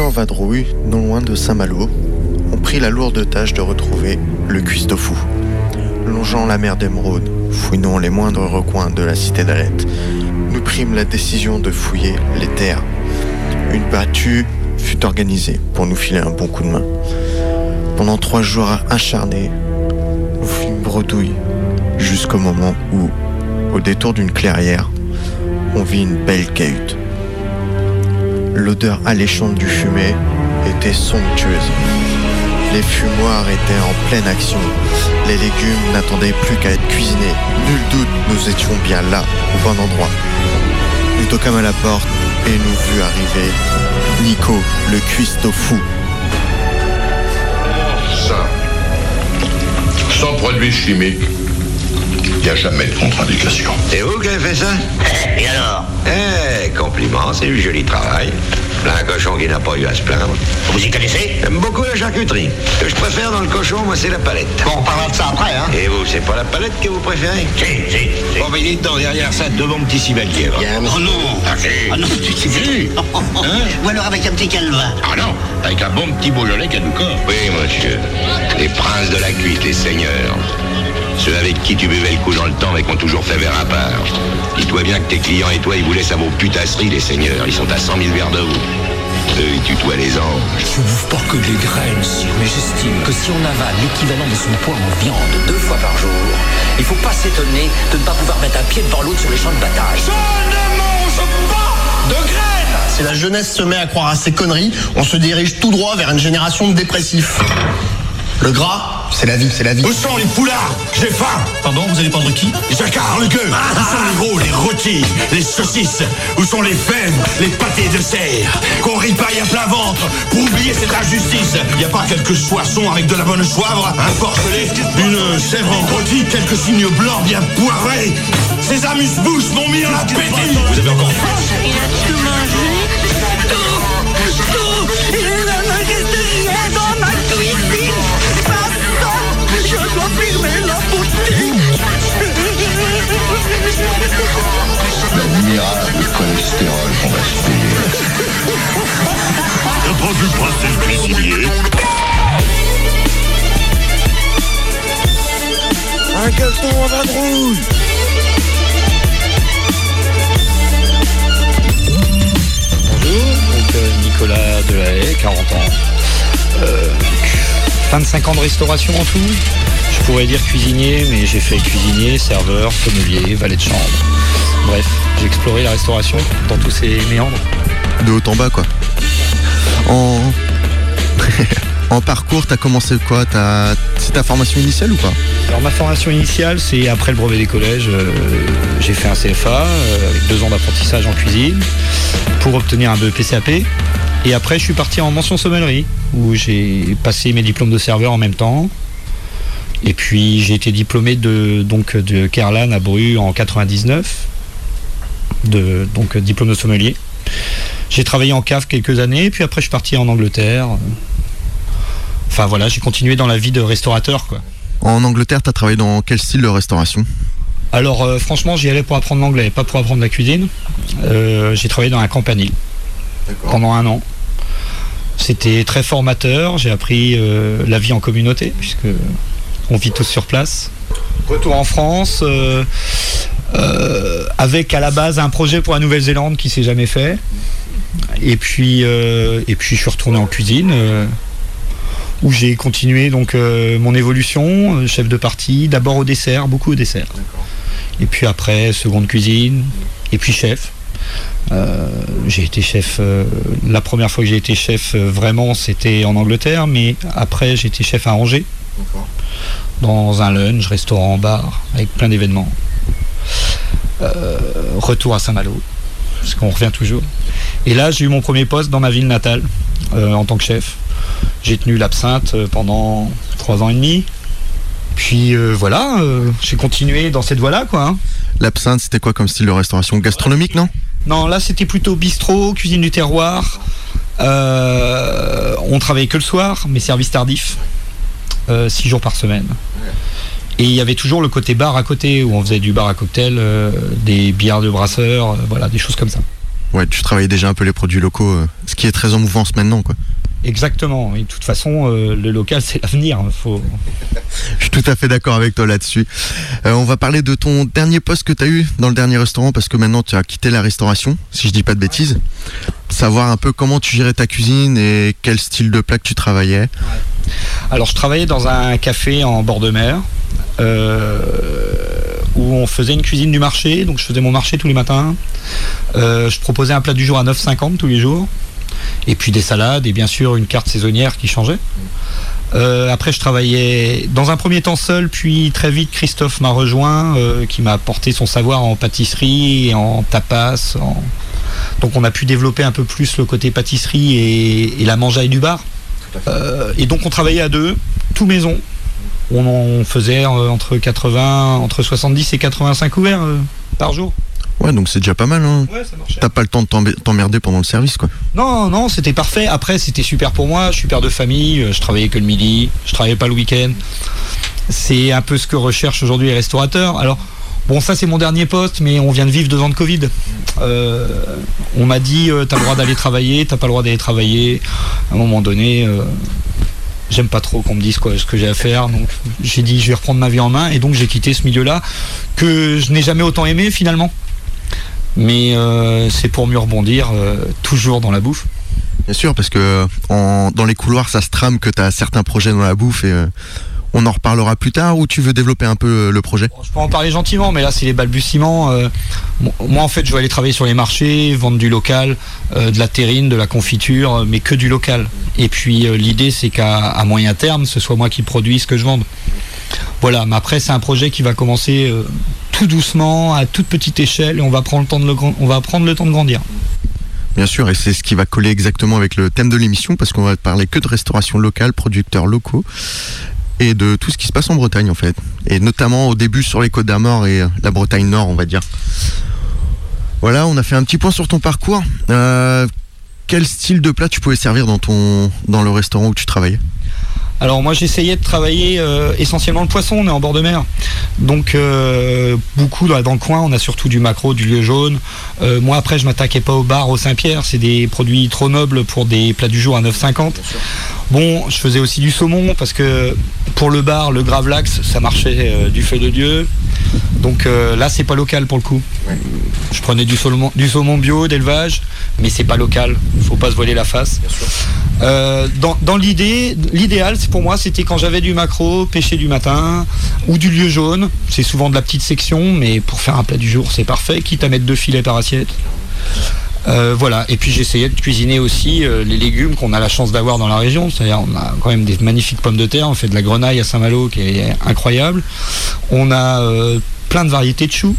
en vadrouille, non loin de Saint-Malo, ont pris la lourde tâche de retrouver le cuistot fou. Longeant la mer d'Émeraude, fouinant les moindres recoins de la cité d'Alette, nous prîmes la décision de fouiller les terres. Une battue fut organisée pour nous filer un bon coup de main. Pendant trois jours acharnés, nous fûmes bredouilles jusqu'au moment où, au détour d'une clairière, on vit une belle cahute. L'odeur alléchante du fumet était somptueuse. Les fumoirs étaient en pleine action. Les légumes n'attendaient plus qu'à être cuisinés. Nul doute, nous étions bien là, au bon endroit. Nous toquâmes à la porte et nous vûmes arriver Nico, le cuistot fou. Ça, sans produits chimiques, n'y a jamais de contre-indication. C'est vous qui avez fait ça? Et alors? Eh, compliment, c'est du joli travail. Un cochon qui n'a pas eu à se plaindre. Vous y connaissez? J'aime beaucoup la charcuterie. Ce que je préfère dans le cochon, moi, c'est la palette. Bon, on parlera de ça après, hein Et vous, c'est pas la palette que vous préférez? Si, si, si. Bon, ben, il est dedans, derrière ça, deux bons petits cibaliers. va. Oh non Ah, si. Ah non, tu sais Si. Hein Ou alors avec un petit calva. Ah non, avec un bon petit Beaujolais Caducor. Oui, monsieur. Les princes de la cuite, les seigneurs. Ceux avec qui tu buvais le coup dans le temps mais qui ont toujours fait verre à part. Dis-toi bien que tes clients et toi, ils vous laissent à vos putasseries, les seigneurs. Ils sont à 100 000 verres de vous. Eux, ils tutoient les anges. Je bouffe pas que des graines, sire, mais j'estime que si on avale l'équivalent de son poids en viande deux fois par jour, il faut pas s'étonner de ne pas pouvoir mettre un pied devant l'autre sur les champs de bataille. Je ne mange pas de graines Si la jeunesse se met à croire à ces conneries, on se dirige tout droit vers une génération de dépressifs. Le gras, c'est la vie, c'est la vie. Où sont les poulards J'ai faim Pardon, vous allez prendre qui Jacquard, le gueux Où sont les gros, les rôtis, les saucisses Où sont les fèves, les pâtés de serre Qu'on ripaille à plein ventre pour oublier cette injustice Y a pas quelques soissons avec de la bonne soivre Un porcelet, une chèvre en rôti, quelques signes blancs bien poivrés Ces amuse-bouches m'ont mis en appétit Vous avez encore faim Il a tout mangé. Tout. Tout. Il ne me reste rien dans ma cuisine. Fermer la boutique. L'admirable cholestérol. T'as pas vu passer le cuisinier Un gaston en vadrouille Bonjour, donc Nicolas Delahaye, 40 ans. Euh, 25 ans de restauration en tout. Je pourrais dire cuisinier, mais j'ai fait cuisinier, serveur, sommelier, valet de chambre. Bref, j'ai exploré la restauration dans tous ses méandres. De haut en bas, quoi. En, en parcours, t'as commencé quoi? C'est ta formation initiale ou pas? Alors ma formation initiale, c'est après le brevet des collèges, euh, j'ai fait un CFA euh, avec deux ans d'apprentissage en cuisine pour obtenir un BEP-CAP. Et après, je suis parti en mention sommellerie où j'ai passé mes diplômes de serveur en même temps. Et puis j'ai été diplômé de donc de Kerlan à Bru en 99, de donc diplôme de sommelier. J'ai travaillé en cave quelques années, puis après je suis parti en Angleterre. Enfin voilà, j'ai continué dans la vie de restaurateur quoi. En Angleterre, t'as travaillé dans quel style de restauration? Alors euh, franchement, j'y allais pour apprendre l'anglais, pas pour apprendre la cuisine. Euh, j'ai travaillé dans un campanile pendant un an. C'était très formateur. J'ai appris euh, la vie en communauté puisque on vit tous sur place. Retour en France euh, euh, avec à la base un projet pour la Nouvelle-Zélande qui s'est jamais fait. Et puis euh, et puis je suis retourné en cuisine. où j'ai continué donc mon évolution, chef de partie, d'abord au dessert, beaucoup au dessert. Et puis après, seconde cuisine, et puis chef. Euh, j'ai été chef, euh, la première fois que j'ai été chef euh, vraiment c'était en Angleterre, mais après j'ai été chef à Angers, dans un lunch, restaurant, bar, avec plein d'événements. Euh, retour à Saint-Malo, parce qu'on revient toujours. Et là j'ai eu mon premier poste dans ma ville natale, euh, en tant que chef. J'ai tenu l'absinthe euh, pendant trois ans et demi. Puis euh, voilà, euh, j'ai continué dans cette voie-là, quoi. hein. L'absinthe, c'était quoi comme style de restauration? Gastronomique, non? Non, là c'était plutôt bistrot, cuisine du terroir. Euh, on travaillait que le soir, mais service tardif, euh, six jours par semaine. Et il y avait toujours le côté bar à côté, où on faisait du bar à cocktail, euh, des bières de brasseurs, euh, voilà, des choses comme ça. Ouais, tu travailles déjà un peu les produits locaux, ce qui est très en mouvance maintenant, quoi. Exactement. Et de toute façon, euh, le local, c'est l'avenir. hein. Faut... Je suis tout à fait d'accord avec toi là-dessus. Euh, on va parler de ton dernier poste que tu as eu dans le dernier restaurant parce que maintenant tu as quitté la restauration, si je dis pas de bêtises. Savoir un peu comment tu gérais ta cuisine et quel style de plat que tu travaillais. Alors, je travaillais dans un café en bord de mer. euh, où on faisait une cuisine du marché, donc je faisais mon marché tous les matins. Je proposais un plat du jour à 9,50 tous les jours. Et puis des salades et bien sûr une carte saisonnière qui changeait. Euh, après, je travaillais dans un premier temps seul, puis très vite Christophe m'a rejoint, euh, qui m'a apporté son savoir en pâtisserie, et en tapas. en- Donc on a pu développer un peu plus le côté pâtisserie et, et la mangeaille du bar. Euh, et donc on travaillait à deux, tout maison. On en faisait entre 80, entre 70 et 85 couverts par jour. Ouais, donc c'est déjà pas mal. Hein. Ouais. T'as pas le temps de t'emmerder pendant le service, quoi. Non, non, c'était parfait. Après, c'était super pour moi. Je suis père de famille. euh, Je travaillais que le midi. Je travaillais pas le week-end. C'est un peu ce que recherchent aujourd'hui les restaurateurs. Alors, bon, ça c'est mon dernier poste, mais on vient de vivre deux ans de Covid. Euh, on m'a dit, euh, t'as le droit d'aller travailler, t'as pas le droit d'aller travailler. À un moment donné, euh, j'aime pas trop qu'on me dise quoi, ce que j'ai à faire. Donc, j'ai dit, je vais reprendre ma vie en main, et donc j'ai quitté ce milieu-là que je n'ai jamais autant aimé finalement. Mais euh, c'est pour mieux rebondir, euh, toujours dans la bouffe. Bien sûr, parce que en- dans les couloirs, ça se trame que t'as certains projets dans la bouffe et euh, on en reparlera plus tard ou tu veux développer un peu euh, le projet? Je peux en parler gentiment, mais là c'est les balbutiements. Euh, mo- moi en fait je vais aller travailler sur les marchés, vendre du local, euh, de la terrine, de la confiture, euh, mais que du local. Et puis euh, l'idée c'est qu'à moyen terme ce soit moi qui produise ce que je vende. Voilà, mais après c'est un projet qui va commencer euh, tout doucement, à toute petite échelle, et on va prendre le temps de, grandir. Bien sûr, et c'est ce qui va coller exactement avec le thème de l'émission parce qu'on va parler que de restauration locale, producteurs locaux et de tout ce qui se passe en Bretagne en fait. Et notamment au début sur les Côtes d'Armor et euh, la Bretagne Nord, on va dire. Voilà, on a fait un petit point sur ton parcours. Euh, quel style de plat tu pouvais servir dans ton dans le restaurant où tu travaillais Alors moi j'essayais de travailler euh, essentiellement le poisson, on est en bord de mer. Donc euh, beaucoup dans, le coin, on a surtout du maquereau, du lieu jaune. Euh, moi après je m'attaquais pas au bar au Saint-Pierre, c'est des produits trop nobles pour des plats du jour à 9,50. Bon, je faisais aussi du saumon parce que pour le bar, le gravlax, ça marchait euh, du feu de Dieu. Donc euh, là c'est pas local pour le coup. Je prenais du saumon, du saumon bio d'élevage, mais c'est pas local. Faut pas se voiler la face. Euh, dans dans l'idée, l'idéal, c'est pour moi, c'était quand j'avais du macro, pêcher du matin, ou du lieu jaune. C'est souvent de la petite section, mais pour faire un plat du jour, c'est parfait, quitte à mettre deux filets par assiette. Euh, voilà, et puis j'essayais de cuisiner aussi euh, les légumes qu'on a la chance d'avoir dans la région. C'est-à-dire, on a quand même des magnifiques pommes de terre. On fait de la grenaille à Saint-Malo qui est incroyable. On a euh, plein de variétés de choux,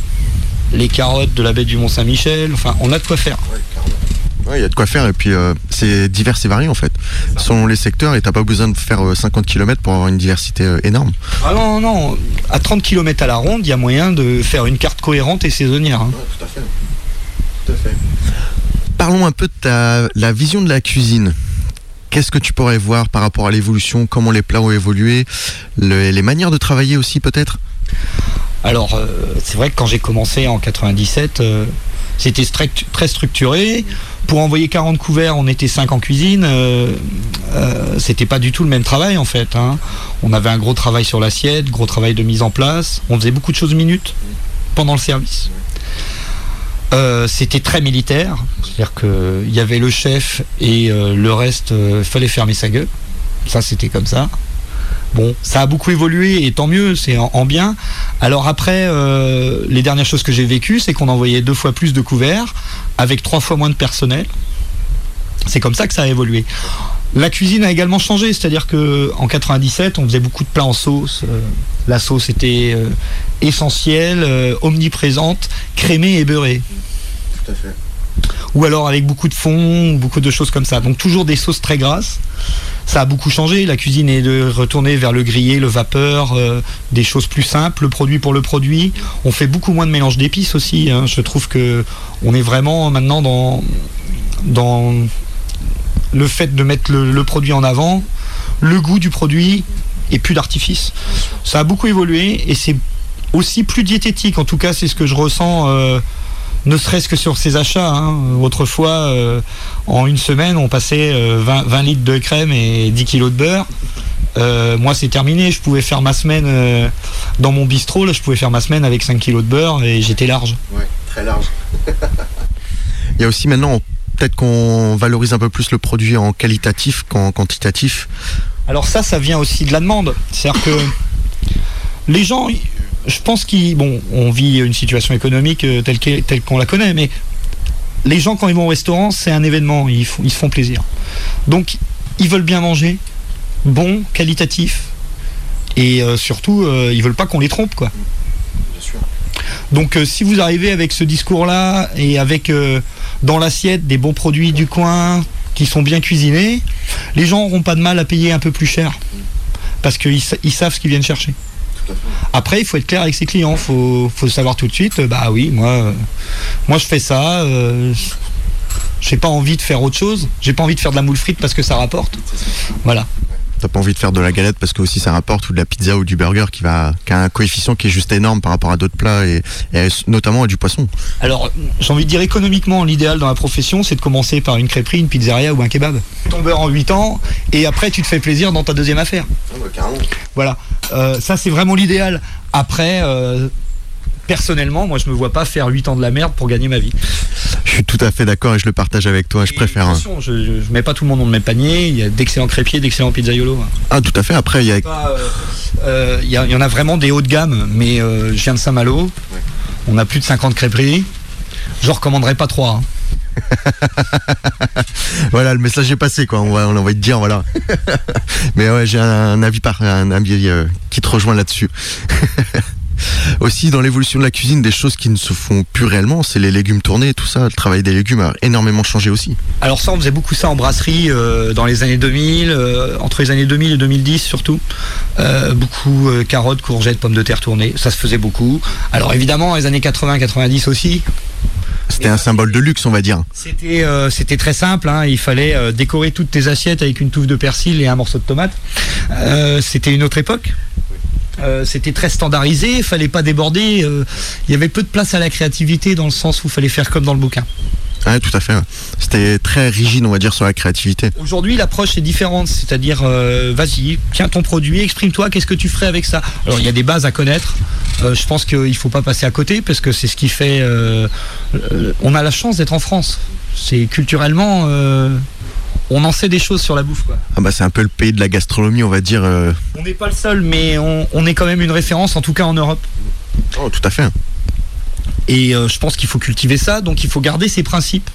les carottes de la baie du Mont-Saint-Michel. Enfin, on a de quoi faire. Ouais, il y a de quoi faire et puis euh, c'est divers et varié en fait. Selon les secteurs et t'as pas besoin de faire euh, 50 km pour avoir une diversité euh, énorme. Ah non, non, à 30 km à la ronde, il y a moyen de faire une carte cohérente et saisonnière. hein. tout à fait. Tout à fait. Parlons un peu de la vision de la cuisine. Qu'est-ce que tu pourrais voir par rapport à l'évolution, comment les plats ont évolué, le- les manières de travailler aussi peut-être? Alors, euh, c'est vrai que quand j'ai commencé en 97, euh, c'était très structuré. Pour envoyer 40 couverts, on était 5 en cuisine. Euh, c'était pas du tout le même travail en fait. hein. On avait un gros travail sur l'assiette, gros travail de mise en place. On faisait beaucoup de choses minutes pendant le service. Euh, c'était très militaire, c'est-à-dire qu'il y avait le chef et euh, le reste, il fallait fermer sa gueule. Ça, c'était comme ça. Bon, ça a beaucoup évolué et tant mieux, c'est en, en bien. Alors après, euh, les dernières choses que j'ai vécues, c'est qu'on envoyait deux fois plus de couverts avec trois fois moins de personnel. C'est comme ça que ça a évolué. La cuisine a également changé, c'est-à-dire que en 97, on faisait beaucoup de plats en sauce. Euh, la sauce était euh, essentielle, euh, omniprésente, crémée et beurrée. Tout à fait. Ou alors avec beaucoup de fond, beaucoup de choses comme ça. Donc toujours des sauces très grasses. Ça a beaucoup changé. La cuisine est de retourner vers le grillé, le vapeur, des choses plus simples, le produit pour le produit. On fait beaucoup moins de mélange d'épices aussi. hein. Je trouve que on est vraiment maintenant dans dans le fait de mettre le, le produit en avant, le goût du produit et plus d'artifice. Ça a beaucoup évolué et c'est aussi plus diététique. En tout cas, c'est ce que je ressens euh, ne serait-ce que sur ses achats. hein. Autrefois, euh, en une semaine, on passait euh, 20, 20 litres de crème et 10 kilos de beurre. Euh, moi, c'est terminé. Je pouvais faire ma semaine euh, dans mon bistrot. Là, je pouvais faire ma semaine avec 5 kilos de beurre et j'étais large. Ouais, très large. Il y a aussi maintenant, peut-être qu'on valorise un peu plus le produit en qualitatif qu'en quantitatif. Alors ça, ça vient aussi de la demande. C'est-à-dire que les gens, je pense qu'ils, bon, on vit une situation économique euh, telle telle qu'on la connaît, mais les gens quand ils vont au restaurant, c'est un événement, ils se font plaisir. Donc, ils veulent bien manger, bon, qualitatif, et euh, surtout, euh, ils veulent pas qu'on les trompe, quoi. Donc, euh, si vous arrivez avec ce discours-là et avec euh, dans l'assiette des bons produits du coin qui sont bien cuisinés, les gens n'auront pas de mal à payer un peu plus cher parce qu'ils sa- ils savent ce qu'ils viennent chercher. Après, il faut être clair avec ses clients. Il faut, savoir tout de suite. euh, Bah oui, moi, je fais ça. J'ai pas envie de faire autre chose. J'ai pas envie de faire de la moule frite parce que ça rapporte. Voilà. T'as pas envie de faire de la galette parce que aussi ça rapporte ou de la pizza ou du burger qui va qui a un coefficient qui est juste énorme par rapport à d'autres plats et, et notamment à du poisson. Alors, j'ai envie de dire économiquement, l'idéal dans la profession, c'est de commencer par une crêperie, une pizzeria ou un kebab. Ton beurre en 8 ans, et après tu te fais plaisir dans ta deuxième affaire. Voilà. Euh, ça, c'est vraiment l'idéal. Après, euh, personnellement, moi, je me vois pas faire 8 ans de la merde pour gagner ma vie. Je suis tout à fait d'accord et je le partage avec toi. Je préfère. hein. Attention, je, je- je mets pas tout le monde dans le même panier. Il y a d'excellents crêpiers, d'excellents pizzaiolos. Ah, tout à fait. Après, il y a. Pas, euh, euh, Il y, a- il y en a vraiment des hauts de gamme, mais euh, je viens de Saint-Malo. On a plus de 50 crêperies. Je recommanderais pas trois. hein. Voilà, le message est passé, quoi. On va, on va te dire, voilà. Mais ouais, j'ai un avis par un avis euh, qui te rejoint là-dessus. Aussi, dans l'évolution de la cuisine, des choses qui ne se font plus réellement, c'est les légumes tournés, tout ça. Le travail des légumes a énormément changé aussi. Alors ça, on faisait beaucoup ça en brasserie euh, dans les années 2000, euh, entre les années 2000 et 2010 surtout. Euh, beaucoup carottes, courgettes, pommes de terre tournées, ça se faisait beaucoup. Alors évidemment, les années 80-90 aussi. C'était un symbole de luxe, on va dire. C'était euh, c'était très simple, hein, il fallait euh, décorer toutes tes assiettes avec une touffe de persil et un morceau de tomate. Euh, c'était une autre époque. Euh, c'était très standardisé, il fallait pas déborder. euh, Il y avait peu de place à la créativité dans le sens où il fallait faire comme dans le bouquin. Ouais, tout à fait. C'était très rigide, on va dire, sur la créativité. Aujourd'hui, l'approche est différente, c'est-à-dire, euh, vas-y, tiens ton produit, exprime-toi, qu'est-ce que tu ferais avec ça? Alors, il y a des bases à connaître. Euh, je pense qu'il ne faut pas passer à côté parce que c'est ce qui fait. euh, on a la chance d'être en France. C'est culturellement, on en sait des choses sur la bouffe. Quoi. Ah bah, c'est un peu le pays de la gastronomie, on va dire. euh, On n'est pas le seul, mais on, on est quand même une référence, en tout cas en Europe. Oh, tout à fait. Et euh, je pense qu'il faut cultiver ça, donc il faut garder ses principes.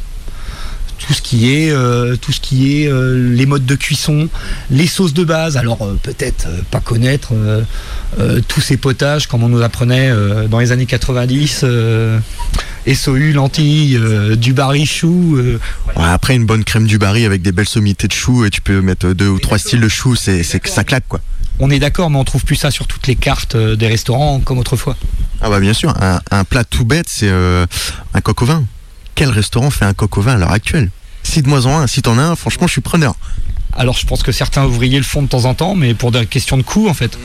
Tout ce qui est, euh, tout ce qui est euh, les modes de cuisson, les sauces de base. Alors euh, peut-être euh, pas connaître euh, euh, tous ces potages comme on nous apprenait euh, dans les années 90. Euh, SOU, lentilles, euh, du barichou. euh, Ouais, après, une bonne crème du baril avec des belles sommités de choux et tu peux mettre deux ou trois styles de choux, c'est, c'est que ça claque, quoi. on est d'accord, mais on trouve plus ça sur toutes les cartes euh, des restaurants comme autrefois. Ah bah bien sûr, un, un plat tout bête, c'est euh, un coq au vin. Quel restaurant fait un coq au vin à l'heure actuelle? Cite-moi en un, si t'en as un, franchement, je suis preneur. Alors je pense que certains ouvriers le font de temps en temps, mais pour des questions de coût en fait.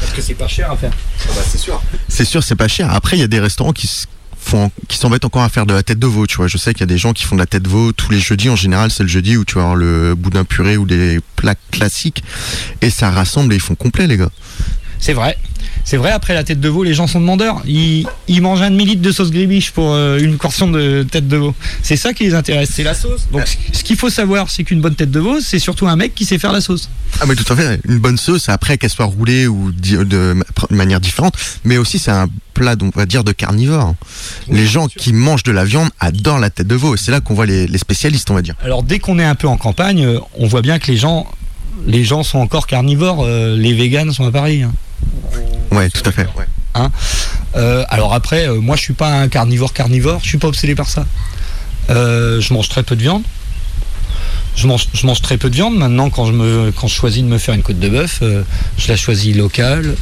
Parce que c'est pas cher à faire. c'est sûr. C'est sûr, c'est pas cher. Après, il y a des restaurants qui qui s'embêtent encore à faire de la tête de veau, tu vois. Je sais qu'il y a des gens qui font de la tête de veau tous les jeudis. En général, c'est le jeudi où tu vas avoir le boudin puré ou des plats classiques. Et ça rassemble et ils font complet, les gars. C'est vrai. C'est vrai, après la tête de veau, les gens sont demandeurs. Ils, ils mangent un demi-litre de sauce gribiche pour euh, une portion de tête de veau. C'est ça qui les intéresse, c'est la sauce. Donc ce- qu'il faut savoir, c'est qu'une bonne tête de veau, c'est surtout un mec qui sait faire la sauce. Ah mais tout à fait, une bonne sauce, après qu'elle soit roulée ou de ma- de manière différente, mais aussi c'est un plat, donc, on va dire, de carnivore. les gens qui mangent de la viande adorent la tête de veau, et c'est là qu'on voit les, les spécialistes, on va dire. Alors dès qu'on est un peu en campagne, euh, on voit bien que les gens, les gens sont encore carnivores. euh, les véganes sont à Paris. hein. Ouais, tout à fait. ouais. Hein Euh, alors après, euh, moi je suis pas un carnivore carnivore, je suis pas obsédé par ça. Euh, je mange très peu de viande. Je mange, je mange très peu de viande. Maintenant, quand je, me, quand je choisis de me faire une côte de bœuf, je la choisis locale,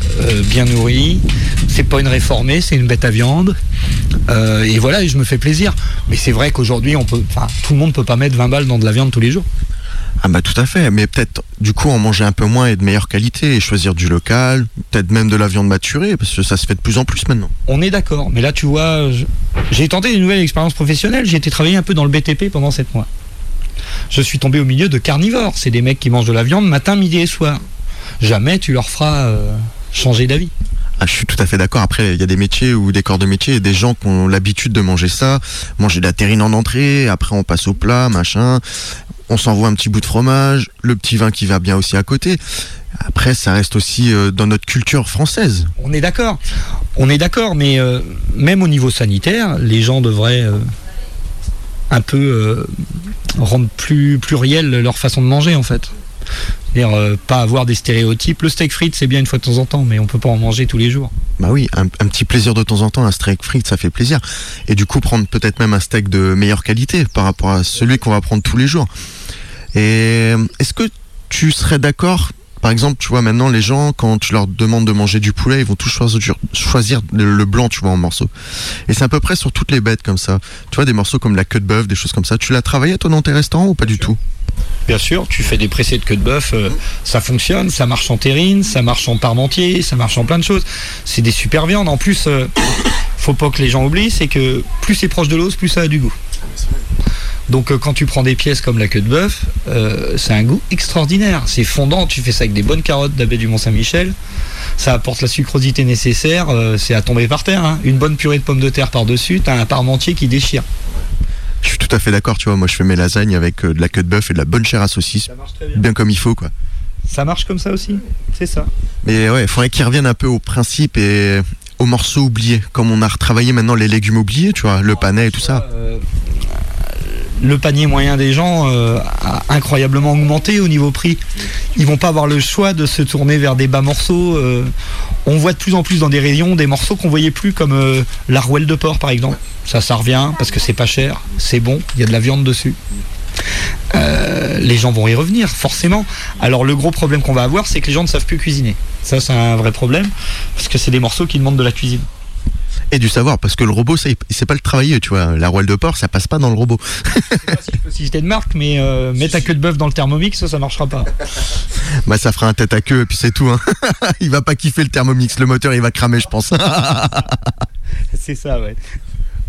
bien nourrie. C'est pas une réformée, c'est une bête à viande. Et voilà, et je me fais plaisir. Mais c'est vrai qu'aujourd'hui, on peut, enfin, tout le monde peut pas mettre 20 balles dans de la viande tous les jours. Ah bah tout à fait, mais peut-être du coup en manger un peu moins et de meilleure qualité et choisir du local, peut-être même de la viande maturée, parce que ça se fait de plus en plus maintenant. On est d'accord, mais là tu vois, j'ai tenté une nouvelle expérience professionnelle, j'ai été travailler un peu dans le BTP pendant 7 mois. Je suis tombé au milieu de carnivores, c'est des mecs qui mangent de la viande matin, midi et soir. Jamais tu leur feras euh, changer d'avis. Ah, je suis tout à fait d'accord. Après, il y a des métiers ou des corps de métier et des gens qui ont l'habitude de manger ça, manger de la terrine en entrée, après on passe au plat, machin. On s'envoie un petit bout de fromage, le petit vin qui va bien aussi à côté. Après, ça reste aussi euh, dans notre culture française. On est d'accord, on est d'accord, mais euh, même au niveau sanitaire, les gens devraient euh, un peu rendre plus pluriel leur façon de manger en fait. C'est-à-dire euh, pas avoir des stéréotypes. Le steak frites c'est bien une fois de temps en temps, mais on peut pas en manger tous les jours. Bah oui, un, un petit plaisir de temps en temps, un steak frites, ça fait plaisir. Et du coup, prendre peut-être même un steak de meilleure qualité par rapport à celui qu'on va prendre tous les jours. Et euh, est-ce que tu serais d'accord par exemple, tu vois, maintenant, les gens, quand tu leur demandes de manger du poulet, ils vont tous choisir, le blanc, tu vois, en morceaux. Et c'est à peu près sur toutes les bêtes comme ça. Tu vois, des morceaux comme la queue de bœuf, des choses comme ça. Tu l'as travaillé, toi, dans tes restaurants ou pas du tout? Bien sûr, tu fais des pressés de queue de bœuf, euh, ça fonctionne, ça marche en terrine, ça marche en parmentier, ça marche en plein de choses. C'est des super viandes. En plus, euh, faut pas que les gens oublient, c'est que plus c'est proche de l'os, plus ça a du goût. Donc euh, quand tu prends des pièces comme la queue de bœuf, euh, c'est un goût extraordinaire. C'est fondant, tu fais ça avec des bonnes carottes d'Abbé du Mont-Saint-Michel. Ça apporte la sucrosité nécessaire, euh, c'est à tomber par terre. hein. Une bonne purée de pommes de terre par-dessus, t'as un parmentier qui déchire. Je suis tout à fait d'accord, tu vois. Moi, je fais mes lasagnes avec euh, de la queue de bœuf et de la bonne chair à saucisse. Bien comme il faut, quoi. Ça marche comme ça aussi, c'est ça. Mais ouais, il faudrait qu'ils reviennent un peu au principe et aux morceaux oubliés. Comme on a retravaillé maintenant les légumes oubliés, tu vois, le panais et tout ça. Euh, le panier moyen des gens euh, a incroyablement augmenté au niveau prix. Ils vont pas avoir le choix de se tourner vers des bas morceaux. euh. on voit de plus en plus dans des rayons des morceaux qu'on voyait plus comme euh, la rouelle de porc par exemple. Ça, ça revient parce que c'est pas cher, c'est bon, il y a de la viande dessus. Les gens vont y revenir forcément. Alors le gros problème qu'on va avoir, c'est que les gens ne savent plus cuisiner. Ça, c'est un vrai problème parce que c'est des morceaux qui demandent de la cuisine. Et du savoir, parce que le robot, ça, sait pas le travailler, tu vois. La rouelle de porc, ça passe pas dans le robot. Possibilité de marque, mais euh, mets ta queue de bœuf dans le thermomix, ça, ça marchera pas. bah, ça fera un tête à queue, et puis c'est tout. Hein. il va pas kiffer le thermomix. Le moteur, il va cramer, je pense. c'est ça, ouais.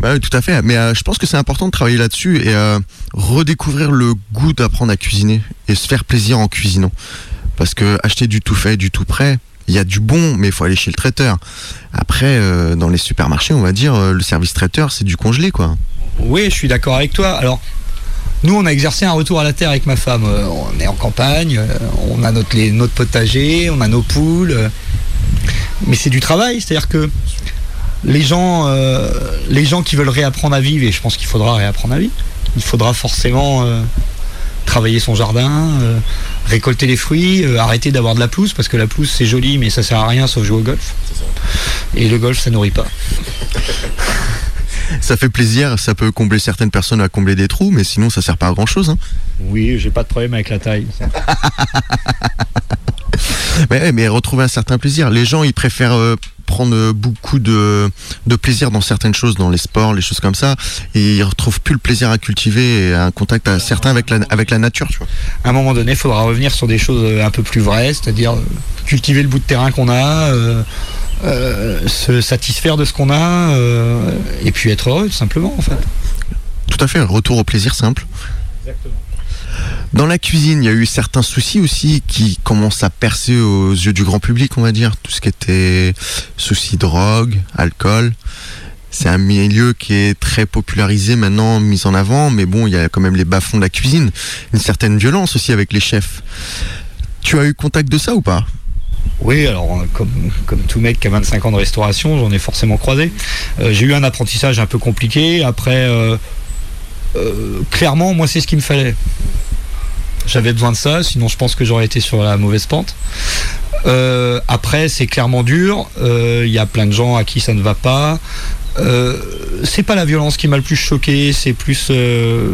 Bah oui, tout à fait. Mais euh, je pense que c'est important de travailler là-dessus et euh, redécouvrir le goût d'apprendre à cuisiner et se faire plaisir en cuisinant. Parce que acheter du tout fait, du tout prêt, il y a du bon, mais il faut aller chez le traiteur. Après, euh, dans les supermarchés, on va dire, euh, le service traiteur, c'est du congelé, quoi. Oui, je suis d'accord avec toi. Alors, nous, on a exercé un retour à la terre avec ma femme. Euh, On est en campagne, on a notre, les- notre potager, on a nos poules. Mais c'est du travail, c'est-à-dire que les gens, les gens qui veulent réapprendre à vivre, et je pense qu'il faudra réapprendre à vivre, il faudra forcément travailler son jardin, euh, récolter les fruits, euh, arrêter d'avoir de la pelouse, parce que la pelouse c'est joli, mais ça sert à rien sauf jouer au golf. Et le golf, ça nourrit pas. Ça fait plaisir, ça peut combler certaines personnes à combler des trous, mais sinon, ça sert pas à grand chose. Hein. Oui, j'ai pas de problème avec la taille. Mais, mais retrouver un certain plaisir. Les gens, ils préfèrent euh, prendre beaucoup de, de plaisir dans certaines choses, dans les sports, les choses comme ça, et ils retrouvent plus le plaisir à cultiver et un contact à certain avec la, avec la nature, tu vois. à un moment donné, il faudra revenir sur des choses euh, un peu plus vraies, c'est-à-dire euh, cultiver le bout de terrain qu'on a, euh, euh, se satisfaire de ce qu'on a, euh, et puis être heureux, tout simplement, en fait. Tout à fait, retour au plaisir simple. Dans la cuisine, il y a eu certains soucis aussi qui commencent à percer aux yeux du grand public, on va dire. Tout ce qui était soucis drogue, alcool. C'est un milieu qui est très popularisé maintenant, mis en avant, mais bon, il y a quand même les bas-fonds de la cuisine. Une certaine violence aussi avec les chefs. Tu as eu contact de ça ou pas? Oui, alors euh, comme, comme tout mec qui a 25 ans de restauration, j'en ai forcément croisé. Euh, j'ai eu un apprentissage un peu compliqué. Après, euh, clairement, moi, c'est ce qu'il me fallait. J'avais besoin de ça, sinon je pense que j'aurais été sur la mauvaise pente. Euh, après, c'est clairement dur. Euh, Il y a plein de gens à qui ça ne va pas. Euh, c'est pas la violence qui m'a le plus choqué, c'est plus euh,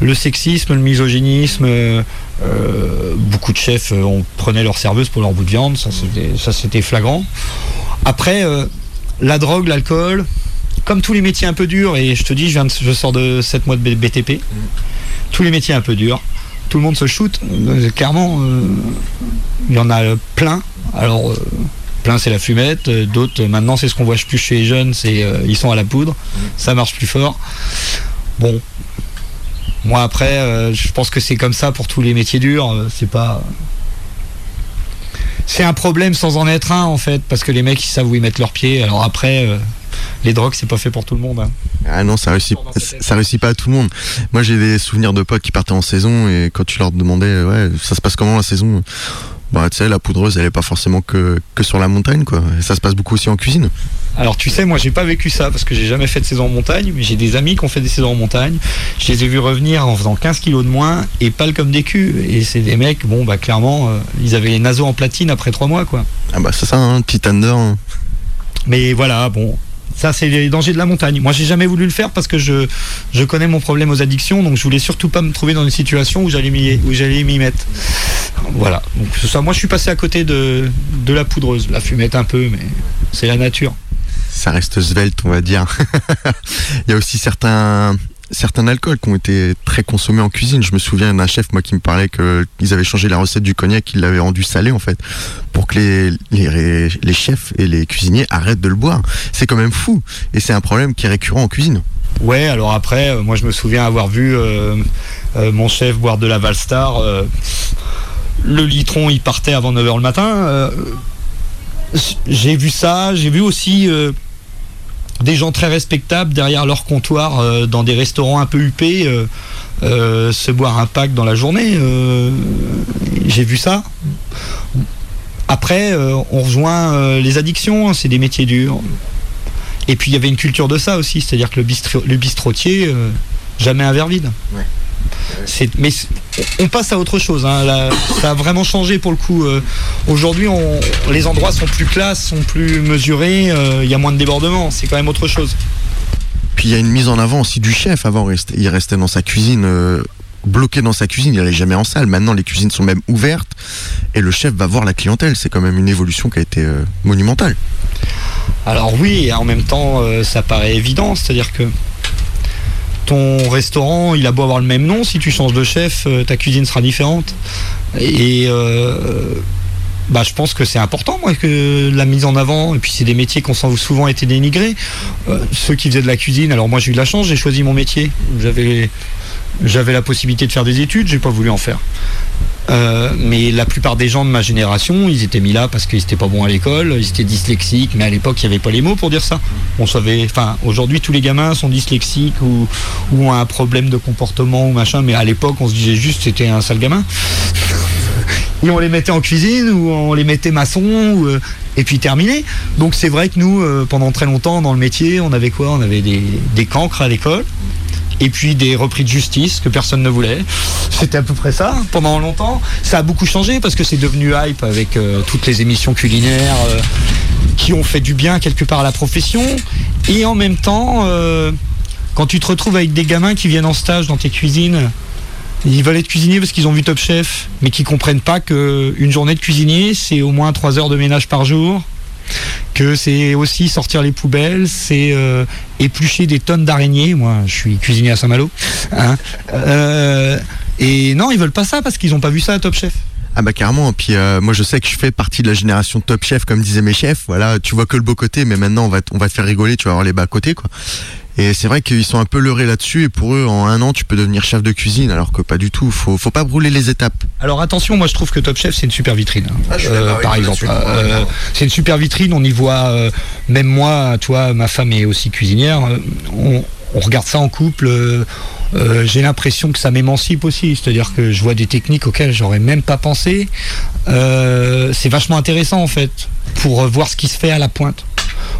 le sexisme, le misogynisme. euh, euh, beaucoup de chefs euh, on prenait leur serveuse pour leur bout de viande, ça c'était, flagrant. Après, euh, la drogue, l'alcool, comme tous les métiers un peu durs, et je te dis, je, je sors de 7 mois de BTP, tous les métiers un peu durs, tout le monde se shoot. Euh, Clairement, euh, il y en a plein. Alors, euh, plein c'est la fumette, d'autres maintenant c'est ce qu'on voit plus chez les jeunes, c'est ils sont à la poudre, ça marche plus fort. Bon, moi après, je pense que c'est comme ça pour tous les métiers durs. c'est pas. C'est un problème sans en être un en fait, parce que les mecs ils savent où ils mettent leurs pieds. Alors après, les drogues c'est pas fait pour tout le monde. hein. Ah non, ça réussit, ça réussit pas à tout le monde. Moi, j'ai des souvenirs de potes qui partaient en saison et quand tu leur demandais, euh, ouais, ça se passe comment la saison? Bah, tu sais, la poudreuse, elle est pas forcément que, que sur la montagne, quoi. Et ça se passe beaucoup aussi en cuisine. Alors tu sais, moi j'ai pas vécu ça parce que j'ai jamais fait de saison en montagne, mais j'ai des amis qui ont fait des saisons en montagne. Je les ai vus revenir en faisant 15 kilos de moins et pâles comme des culs. Et c'est des mecs, bon bah clairement, euh, ils avaient les naseaux en platine après trois mois quoi. Ah bah, c'est ça, un petit under. hein. Mais voilà, bon. Ça, c'est les dangers de la montagne. Moi, j'ai jamais voulu le faire parce que je, je connais mon problème aux addictions, donc je voulais surtout pas me trouver dans une situation où j'allais m'y, où j'allais m'y mettre. Voilà. Donc, c'est ça. Moi, je suis passé à côté de, de la poudreuse, la fumette un peu, mais c'est la nature. Ça reste svelte, on va dire. Il y a aussi certains, certains alcools qui ont été très consommés en cuisine. Je me souviens d'un chef, moi, qui me parlait qu'ils avaient changé la recette du cognac, qu'ils l'avaient rendu salé, en fait, pour que les, chefs et les cuisiniers arrêtent de le boire. C'est quand même fou. Et c'est un problème qui est récurrent en cuisine. Ouais, alors après, euh, moi je me souviens avoir vu euh, euh, mon chef boire de la Valstar. le litron, il partait avant 9h le matin. j'ai vu ça, j'ai vu aussi des gens très respectables derrière leur comptoir euh, dans des restaurants un peu huppés euh, euh, se boire un pack dans la journée. j'ai vu ça. Après, on rejoint les addictions, hein, c'est des métiers durs. Et puis il y avait une culture de ça aussi, c'est-à-dire que le, bistro- le bistrotier, jamais un verre vide. Mais on passe à autre chose. hein, là, ça a vraiment changé pour le coup. euh, Aujourd'hui, les endroits sont plus classes, sont plus mesurés, euh, il y a moins de débordements. C'est quand même autre chose. Puis il y a une mise en avant aussi du chef. Avant, il restait- dans sa cuisine, euh, bloqué dans sa cuisine, il allait jamais en salle. Maintenant, les cuisines sont même ouvertes et le chef va voir la clientèle. C'est quand même une évolution qui a été monumentale. Alors oui, et en même temps, ça paraît évident, c'est-à-dire que ton restaurant, il a beau avoir le même nom, si tu changes de chef, euh, ta cuisine sera différente. Et euh, bah, je pense que c'est important, moi, que la mise en avant, et puis c'est des métiers qui ont souvent été dénigrés. Euh, ceux qui faisaient de la cuisine, alors moi j'ai eu de la chance, j'ai choisi mon métier. J'avais j'avais la possibilité de faire des études, j'ai pas voulu en faire. Euh, mais la plupart des gens de ma génération, ils étaient mis là parce qu'ils étaient pas bons à l'école, ils étaient dyslexiques, mais à l'époque, il n'y avait pas les mots pour dire ça. On savait, enfin, aujourd'hui, tous les gamins sont dyslexiques ou, ont un problème de comportement ou machin, mais à l'époque, on se disait juste c'était un sale gamin. Et on les mettait en cuisine ou on les mettait maçon euh, et puis terminé. Donc c'est vrai que nous, euh, pendant très longtemps dans le métier, on avait quoi? On avait des, des cancres à l'école et puis des repris de justice que personne ne voulait. C'était à peu près ça pendant longtemps. Ça a beaucoup changé parce que c'est devenu hype avec euh, toutes les émissions culinaires euh, qui ont fait du bien quelque part à la profession. Et en même temps, euh, quand tu te retrouves avec des gamins qui viennent en stage dans tes cuisines, ils veulent être cuisiniers parce qu'ils ont vu Top Chef, mais qui comprennent pas qu'une journée de cuisinier, c'est au moins 3 heures de ménage par jour, que c'est aussi sortir les poubelles, c'est euh, éplucher des tonnes d'araignées. Moi, je suis cuisinier à Saint-Malo. hein. Euh, et non, ils veulent pas ça parce qu'ils ont pas vu ça à Top Chef. Ah bah carrément, puis euh, moi je sais que je fais partie de la génération top chef comme disaient mes chefs, voilà, tu vois que le beau côté mais maintenant on va, on va te faire rigoler, tu vas avoir les bas côtés quoi. Et c'est vrai qu'ils sont un peu leurrés là-dessus et pour eux en un an tu peux devenir chef de cuisine alors que pas du tout, faut, faut pas brûler les étapes. Alors attention, moi je trouve que Top Chef c'est une super vitrine. hein. Ah, je suis Euh, par exemple. Euh, c'est une super vitrine. On y voit, euh, même moi, toi, ma femme est aussi cuisinière. on, on regarde ça en couple. euh, euh, J'ai l'impression que ça m'émancipe aussi. C'est-à-dire que je vois des techniques auxquelles j'aurais même pas pensé. Euh, c'est vachement intéressant en fait pour voir ce qui se fait à la pointe.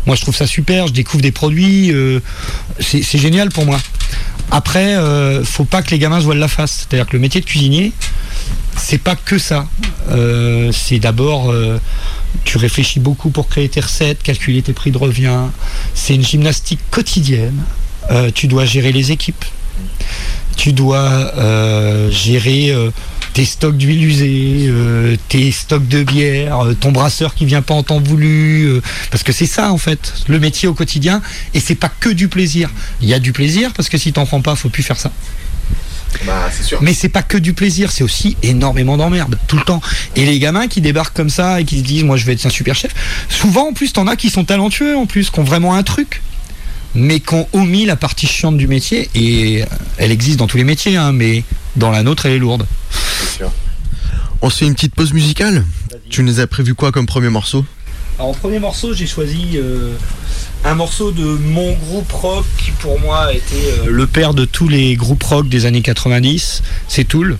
Moi je trouve ça super. Je découvre des produits. euh, c'est génial pour moi. Après, euh, faut pas que les gamins se voilent la face. C'est-à-dire que le métier de cuisinier, c'est pas que ça. Euh, c'est d'abord, euh, tu réfléchis beaucoup pour créer tes recettes, calculer tes prix de revient. C'est une gymnastique quotidienne. Tu dois gérer les équipes. Tu dois gérer tes stocks d'huile usée, euh, tes stocks de bière, euh, ton brasseur qui vient pas en temps voulu, euh, parce que c'est ça en fait, le métier au quotidien, et c'est pas que du plaisir. Il y a du plaisir parce que si t'en prends pas, faut plus faire ça. Bah, sûr. Mais c'est pas que du plaisir, c'est aussi énormément d'emmerde, tout le temps. Et les gamins qui débarquent comme ça et qui se disent, moi je vais être un super chef, souvent en plus, t'en as qui sont talentueux en plus, qui ont vraiment un truc, mais qui ont omis la partie chiante du métier. Et elle existe dans tous les métiers, hein, mais dans la nôtre, elle est lourde. On se fait une petite pause musicale Tu nous as prévu quoi comme premier morceau? Alors, en premier morceau, j'ai choisi euh, un morceau de mon groupe rock qui, pour moi, a été euh, le père de tous les groupes rock des années 90. C'est Tool.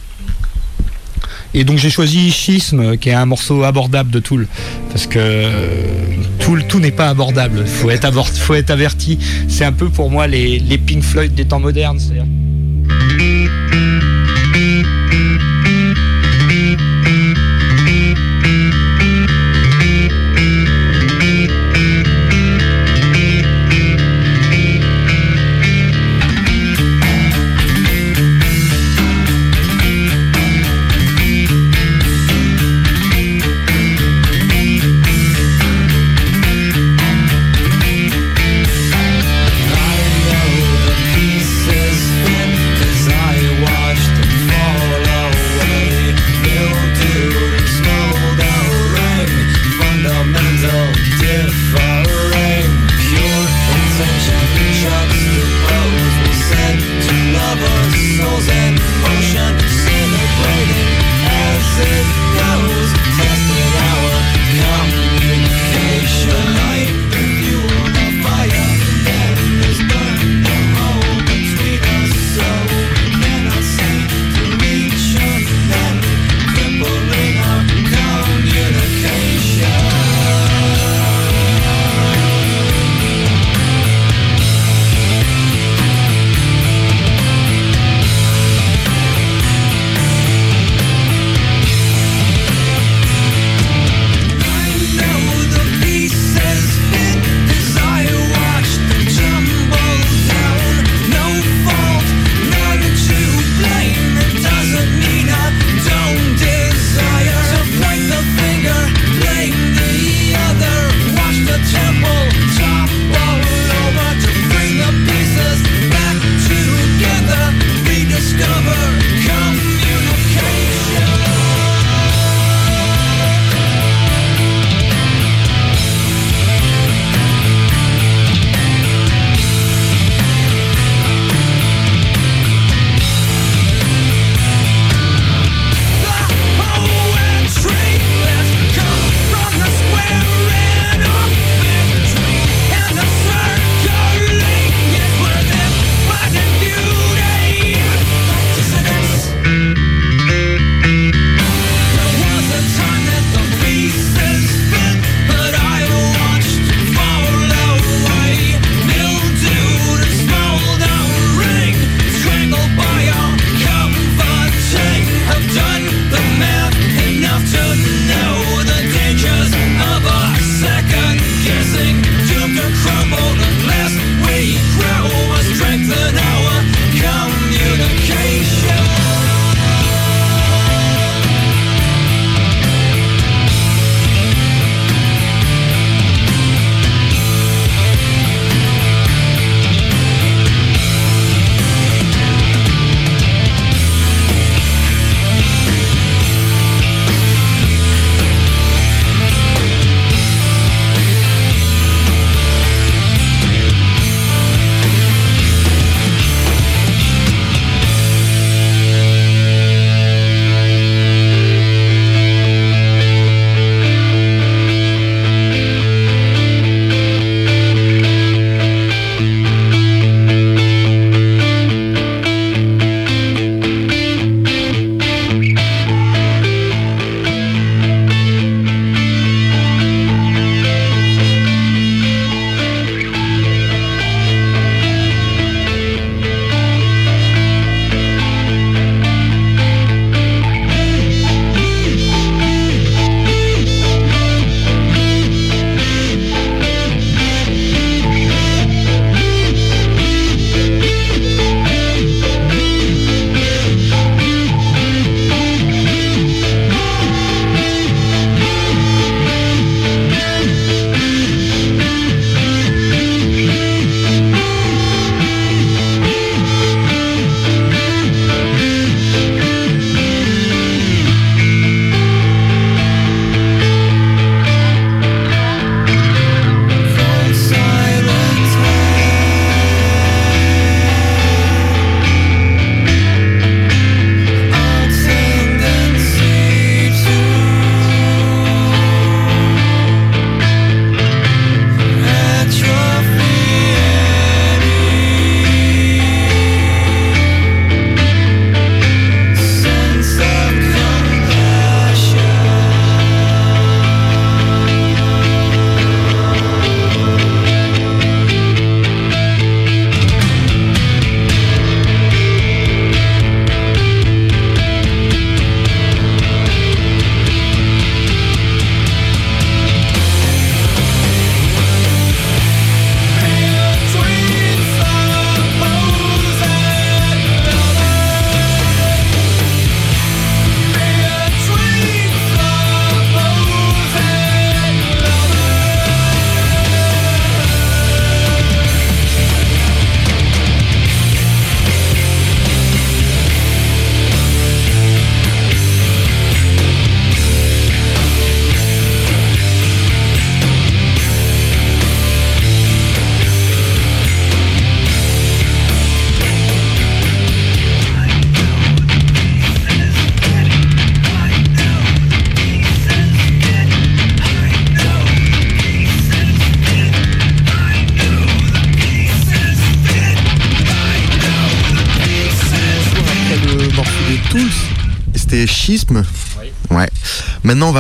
Et donc j'ai choisi Schisme, qui est un morceau abordable de Tool, parce que euh, Tool, tout n'est pas abordable. Faut être abord- faut être averti. C'est un peu pour moi les, les Pink Floyd des temps modernes.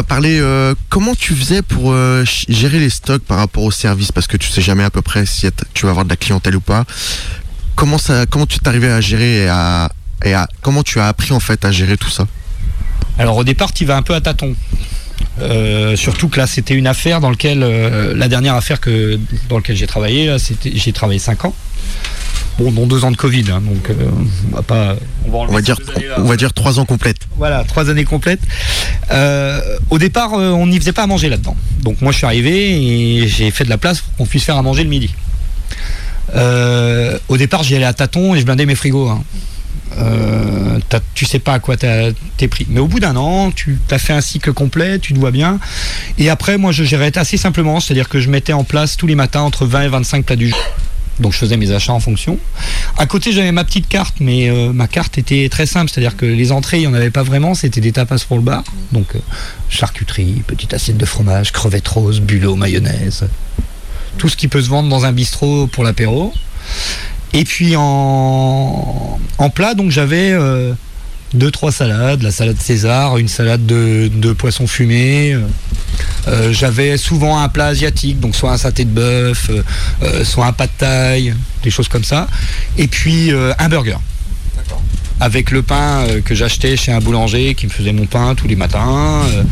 Parler euh, comment tu faisais pour euh, gérer les stocks par rapport au service, parce que tu sais jamais à peu près si tu vas avoir de la clientèle ou pas. Comment ça, comment tu t'arrivais à gérer et à, et à- comment tu as appris en fait à gérer tout ça? Alors au départ, tu vas un peu à tâtons. Euh, surtout que là, c'était une affaire dans laquelle la dernière affaire que dans laquelle j'ai travaillé, j'ai travaillé 5 ans. Bon, dont deux ans de Covid, hein, donc euh, on va pas. On va, enlever On va dire, deux années-là. on va dire trois ans complètes. Voilà, trois années complètes. Euh, au départ, euh, on n'y faisait pas à manger là-dedans. Donc moi, je suis arrivé et j'ai fait de la place pour qu'on puisse faire à manger le midi. Euh, au départ, j'y allais à tâtons et je blindais mes frigos. hein. Euh, tu sais pas à quoi t'as- t'es pris. Mais au bout d'un an, tu as fait un cycle complet, tu te vois bien. Et après, moi, je gérais assez simplement, c'est-à-dire que je mettais en place tous les matins entre 20 et 25 plats du jour. Donc je faisais mes achats en fonction. À côté, j'avais ma petite carte, mais euh, ma carte était très simple, c'est-à-dire que les entrées, il n'y en avait pas vraiment, c'était des tapas pour le bar. Donc euh, charcuterie, petite assiette de fromage, crevettes roses, bulot, mayonnaise. Tout ce qui peut se vendre dans un bistrot pour l'apéro. Et puis en, plat, donc j'avais euh, deux, trois salades, la salade César, une salade de, de poisson fumé. euh, euh, j'avais souvent un plat asiatique, donc soit un saté de bœuf, euh, soit un pad thaï, des choses comme ça. Et puis un burger. Avec le pain euh, que j'achetais chez un boulanger qui me faisait mon pain tous les matins. euh,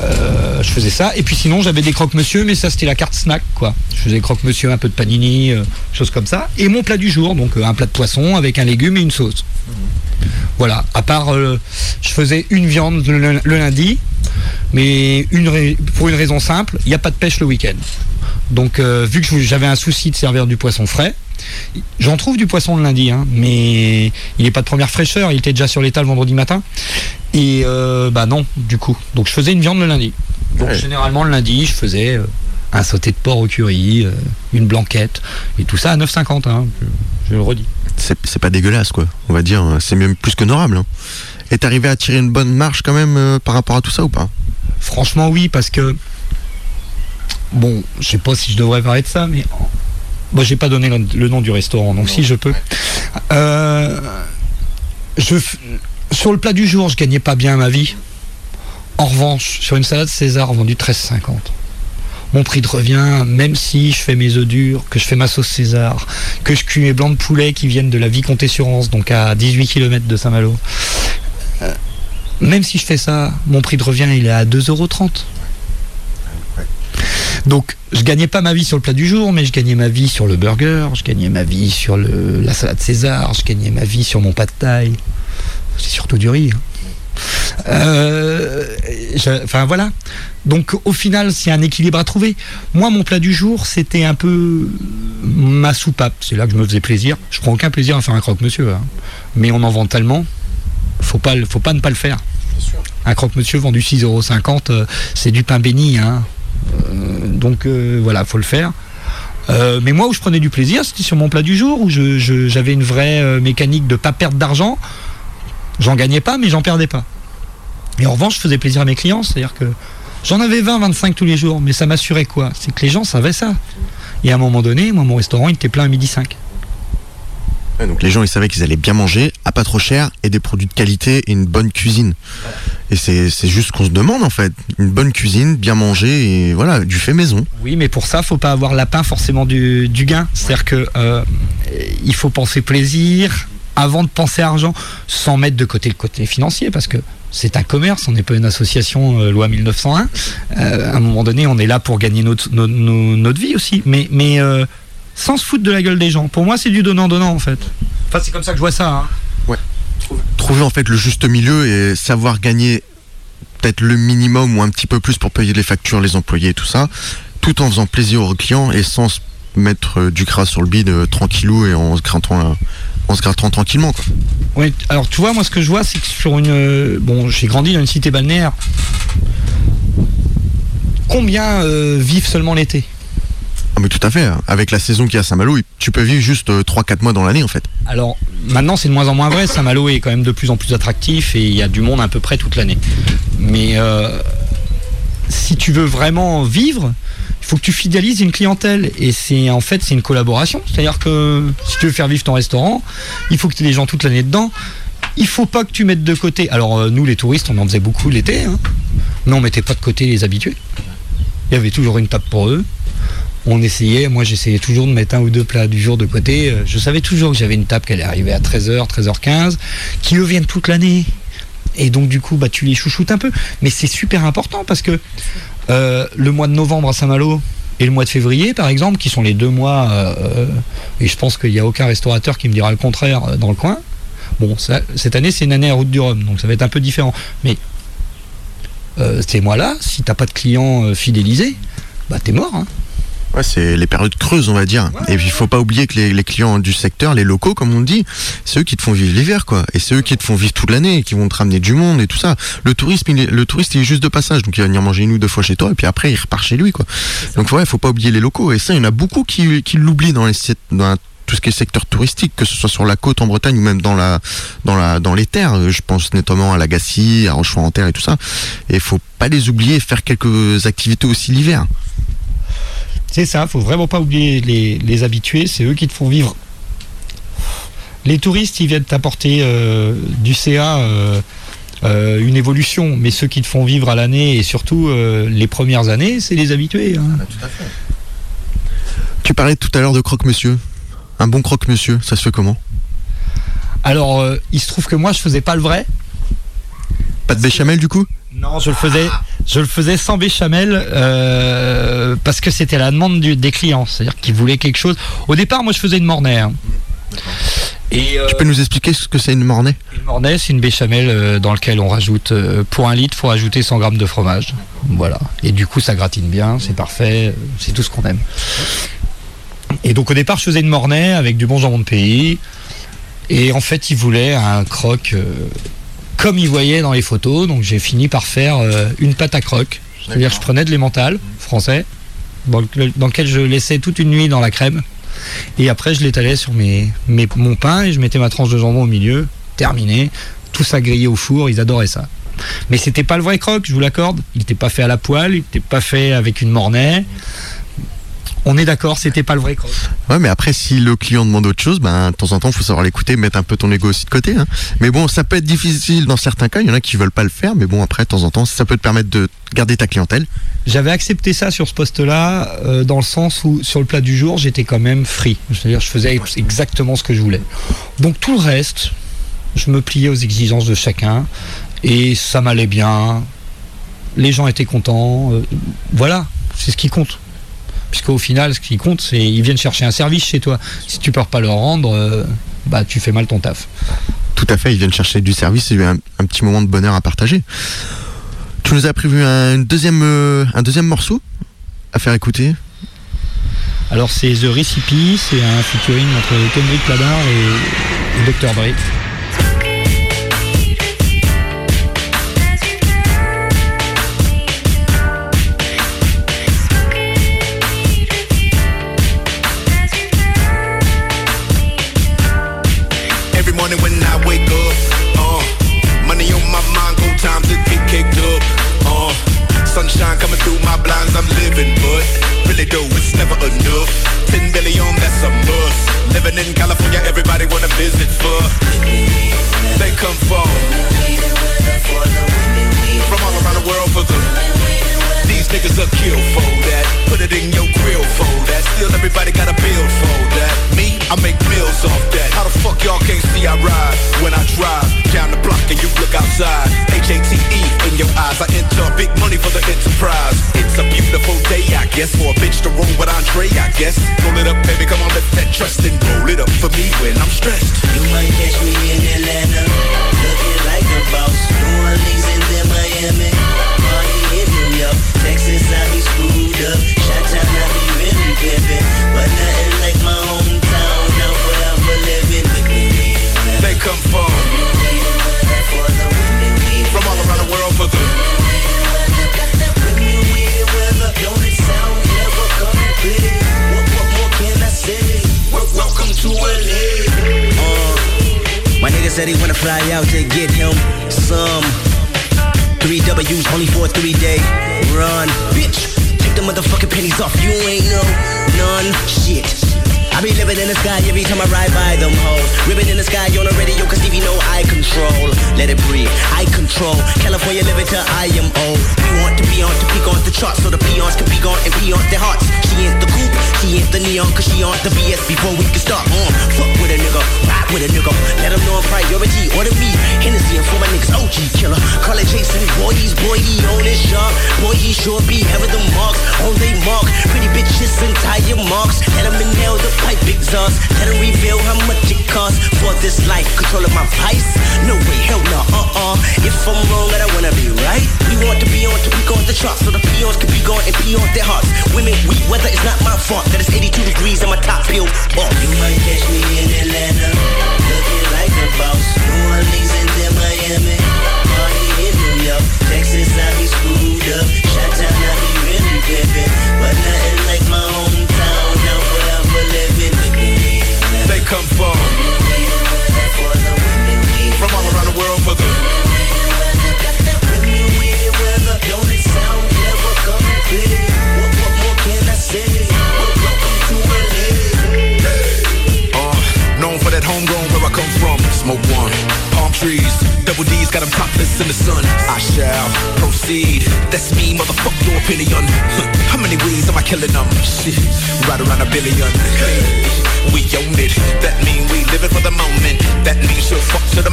euh, je faisais ça. Et puis sinon, j'avais des croque-monsieur, mais ça, c'était la carte snack, quoi. Je faisais croque-monsieur, un peu de panini, euh, choses comme ça. Et mon plat du jour, donc un plat de poisson avec un légume et une sauce. Voilà. À part, je faisais une viande le, lundi, mais pour une raison simple, il n'y a pas de pêche le week-end. Donc, euh, vu que j'avais un souci de servir du poisson frais, j'en trouve du poisson le lundi, hein, mais il n'est pas de première fraîcheur, il était déjà sur l'étal vendredi matin. Et euh, bah non, du coup. Donc, je faisais une viande le lundi. Donc, Ouais. généralement, le lundi, je faisais euh, un sauté de porc au curry, une blanquette, et tout ça à 9,50, hein, je, je le redis. C'est pas dégueulasse quoi. On va dire, c'est même plus qu'honorable. Hein. Et t'arrivais à tirer une bonne marge quand même euh, par rapport à tout ça ou pas? Franchement, oui, parce que. Bon, je sais pas si je devrais parler de ça, mais. Moi, j'ai pas donné le, le nom du restaurant, donc si je peux. Euh, je, sur le plat du jour, je gagnais pas bien ma vie. En revanche, sur une salade César vendue 13,50. Mon prix de revient, même si je fais mes œufs durs, que je fais ma sauce César, que je cuis mes blancs de poulet qui viennent de la Vicomté-sur-Anse, donc à 18 km de Saint-Malo. Euh, même si je fais ça, mon prix de revient, il est à 2,30€. Donc, je gagnais pas ma vie sur le plat du jour, mais je gagnais ma vie sur le burger, je gagnais ma vie sur le, la salade César, je gagnais ma vie sur mon pad thaï. C'est surtout du riz. hein. Euh, je- Enfin voilà. Donc au final, c'est un équilibre à trouver. Moi, mon plat du jour, c'était un peu ma soupape. C'est là que je me faisais plaisir. Je prends aucun plaisir à faire un croque-monsieur, hein. mais on en vend tellement, faut pas, faut pas ne pas le faire. Un croque-monsieur vendu 6,50€, euh, c'est du pain béni. Hein. Euh, donc euh, voilà, faut le faire. Euh, mais moi où je prenais du plaisir, c'était sur mon plat du jour, où j'avais une vraie mécanique de pas perdre d'argent. J'en gagnais pas, mais j'en perdais pas. Et en revanche, je faisais plaisir à mes clients, c'est-à-dire que j'en avais 20, 25 tous les jours, mais ça m'assurait quoi? C'est que les gens savaient ça. Et à un moment donné, moi, mon restaurant, était plein à midi 5. Donc les gens ils savaient qu'ils allaient bien manger, à pas trop cher et des produits de qualité et une bonne cuisine. Et c'est juste ce qu'on se demande en fait. Une bonne cuisine, bien manger et voilà, du fait maison. Oui, mais pour ça, faut pas avoir lapin forcément du, du gain. C'est-à-dire que euh, il faut penser plaisir avant de penser argent, sans mettre de côté le côté financier, parce que c'est un commerce, on n'est pas une association euh, loi 1901. Euh, à un moment donné, on est là pour gagner notre, notre, notre vie aussi, mais, sans se foutre de la gueule des gens. Pour moi, c'est du donnant-donnant en fait. Enfin, c'est comme ça que je vois ça. hein. Trouver en fait le juste milieu et savoir gagner peut-être le minimum ou un petit peu plus pour payer les factures, les employés et tout ça, tout en faisant plaisir aux clients et sans se mettre euh, du gras sur le bide euh, tranquillou et en se grattant, euh, en se grattant tranquillement quoi. Oui, alors tu vois, moi ce que je vois, c'est que sur une. euh, Bon, j'ai grandi dans une cité balnéaire. Combien euh, vivent seulement l'été? Ah mais tout à fait, hein. avec la saison qu'il y a à Saint-Malo, tu peux vivre juste 3-4 mois dans l'année en fait. Alors maintenant c'est de moins en moins vrai, Saint-Malo est quand même de plus en plus attractif et il y a du monde à peu près toute l'année. Mais euh, si tu veux vraiment vivre, il faut que tu fidélises une clientèle et c'est en fait c'est une collaboration. C'est-à-dire que si tu veux faire vivre ton restaurant, il faut que tu aies des gens toute l'année dedans. il faut pas que tu mettes de côté. Alors euh, nous les touristes, on en faisait beaucoup l'été, hein. mais on mettait pas de côté les habitués. Il y avait toujours une table pour eux. On essayait, moi j'essayais toujours de mettre un ou deux plats du jour de côté. Euh, Je savais toujours que j'avais une table qui allait arriver à 13h, 13h15, qui eux viennent toute l'année. Et donc du coup, bah, tu les chouchoutes un peu. Mais c'est super important parce que euh, le mois de novembre à Saint-Malo et le mois de février, par exemple, qui sont les deux mois, euh, et je pense qu'il n'y a aucun restaurateur qui me dira le contraire dans le coin. Bon, cette année, c'est une année à route du Rhum, donc ça va être un peu différent. Mais ces mois-là, si t'as pas de clients fidélisés, bah t'es mort. Hein. Ouais, c'est les périodes creuses, on va dire. Et puis, il faut pas oublier que les, les clients du secteur, les locaux, comme on dit, c'est eux qui te font vivre l'hiver, quoi. Et c'est eux qui te font vivre toute l'année, qui vont te ramener du monde et tout ça. Le tourisme, il est, le touriste, il est juste de passage, donc il va venir manger une ou deux fois chez toi, et puis après, il repart chez lui, quoi. Donc, ouais, faut pas oublier les locaux. Et ça, il y en a beaucoup qui, qui l'oublient dans les dans tout ce qui est secteur touristique, que ce soit sur la côte en Bretagne ou même dans la, dans la, dans les terres. Je pense notamment à Lagacy, à Rochefort-en-Terre et tout ça. Et il faut pas les oublier et faire quelques activités aussi l'hiver. C'est ça, faut vraiment pas oublier les, les habitués, c'est eux qui te font vivre. Les touristes, ils viennent t'apporter euh, du CA, euh, euh, une évolution, mais ceux qui te font vivre à l'année et surtout euh, les premières années, c'est les habitués. hein. Tu parlais tout à l'heure de croque-monsieur. Un bon croque-monsieur, ça se fait comment? Alors, euh, il se trouve que moi, je faisais pas le vrai. Pas de béchamel du coup? Non, je le faisais, je le faisais sans béchamel euh, parce que c'était la demande du- des clients, c'est-à-dire qu'ils voulaient quelque chose. Au départ, moi, je faisais une mornay. hein. Et euh, Tu peux nous expliquer ce que c'est une mornay? une mornay, c'est une béchamel euh, dans lequel on rajoute euh, pour un litre, faut rajouter 100 grammes de fromage. Voilà. Et du coup, ça gratine bien, c'est parfait, c'est tout ce qu'on aime. Et donc au départ, je faisais une mornay avec du bon jambon de pays. Et en fait, ils voulaient un croque comme ils voyaient dans les photos. Donc j'ai fini par faire euh, une pâte à croque. C'est-à-dire que je prenais de l'emmental français, dans, le- dans lequel je laissais toute une nuit dans la crème. Et après, je l'étalais sur mes, mes- mon pain et je mettais ma tranche de jambon au milieu. Terminé. Tout ça grillé au four, ils adoraient ça. Mais c'était pas le vrai croque, je vous l'accorde. Il n'était pas fait à la poêle, il n'était pas fait avec une mornay. On est d'accord, c'était pas le vrai croque. Ouais, mais après, si le client demande autre chose, ben, de temps en temps, faut savoir l'écouter, mettre un peu ton ego aussi de côté. hein. Mais bon, ça peut être difficile dans certains cas. Il y en a qui veulent pas le faire, mais bon, après, de temps en temps, ça peut te permettre de garder ta clientèle. J'avais accepté ça sur ce poste-là, euh, dans le sens où sur le plat du jour, j'étais quand même free. C'est-à-dire, je faisais ex- exactement ce que je voulais. Donc tout le reste, je me pliais aux exigences de chacun et ça m'allait bien. Les gens étaient contents. euh, voilà, c'est ce qui compte. Puisqu'au final, ce qui compte, c'est ils viennent chercher un service chez toi. Si tu peux pas leur rendre, euh, bah tu fais mal ton taf. Tout à fait, ils viennent chercher du service et un, un petit moment de bonheur à partager. Tu nous as prévu un deuxième, euh, un deuxième morceau à faire écouter? Alors c'est The Recipe, c'est un featuring entre Kendrick Lamar et, et Dr. Dre. Living, but really though it's never enough. Ten billion, that's a must. Living in California, everybody wanna visit for. They come from from all around the world for the. These niggas are kill for that. Put it in your grill for that. Still everybody got a bill for that. Me, I make meals off that. How the fuck y'all can't see I ride when I drive down the block and you look outside? H A T E in your eyes. I enter big money for the enterprise. It's a beautiful day, I guess, for a bitch to roll with Andre, I guess. Roll it up, baby, come on, let that trust and roll it up for me when I'm stressed. You might catch me in Atlanta, looking like a boss. New Orleans and then Miami, party in New York, Texas I be screwed up. Chi-town I be really pimpin', but nothing like my hometown. Now forever living with me. They come from For the winning we from all around the world for the. winning weather. Don't it sound never complete? What what more can I say? Welcome to LA. My nigga said he wanna fly out to get him some three W's only for a three day run. Bitch, take the motherfucking pennies off. You ain't no none shit. I be living in the sky every time I ride by them hoes. Ribbon in the sky on the radio, cause Stevie know I control. Let it breathe, I control. California living till I am old. We want to be on to peak on the charts so the peons can be gone and pee on their hearts. Ain't the coupe, she ain't the neon, cause she on the BS before we can start on. Fuck with a nigga, ride with a nigga. Let them know I'm priority. Order me, Hennessy and for my niggas, OG killer. Call it Jason, boy, he's boy, he on his shark. Boy, he sure be having the marks on they mark. Pretty bitches and tire marks. Let them inhale the pipe exhaust. Let them reveal how much it costs for this life. Control of my vice? No way, hell no, uh-uh. If I'm wrong, I wanna be right. We want to be on to peak on the charts so the peons can be gone and pee on their hearts. Women, we weather is not my fault. That it's 82 degrees and my top peeled off. You might catch me in Atlanta, looking like a boss. New Orleans and then Miami. Party in New York, Texas, I be screwed up. Shot-town, I be really pimpin'. But nothing like my hometown, now forever living. They come from that homegrown where I come from. Smoke one, palm trees, double D's got them topless in the sun. I shall proceed. That's me, motherfuck your opinion. How many ways am I killing them? Shit, right around a billion. Hey, we own it. That mean we live it for the moment. That means you'll fuck to the.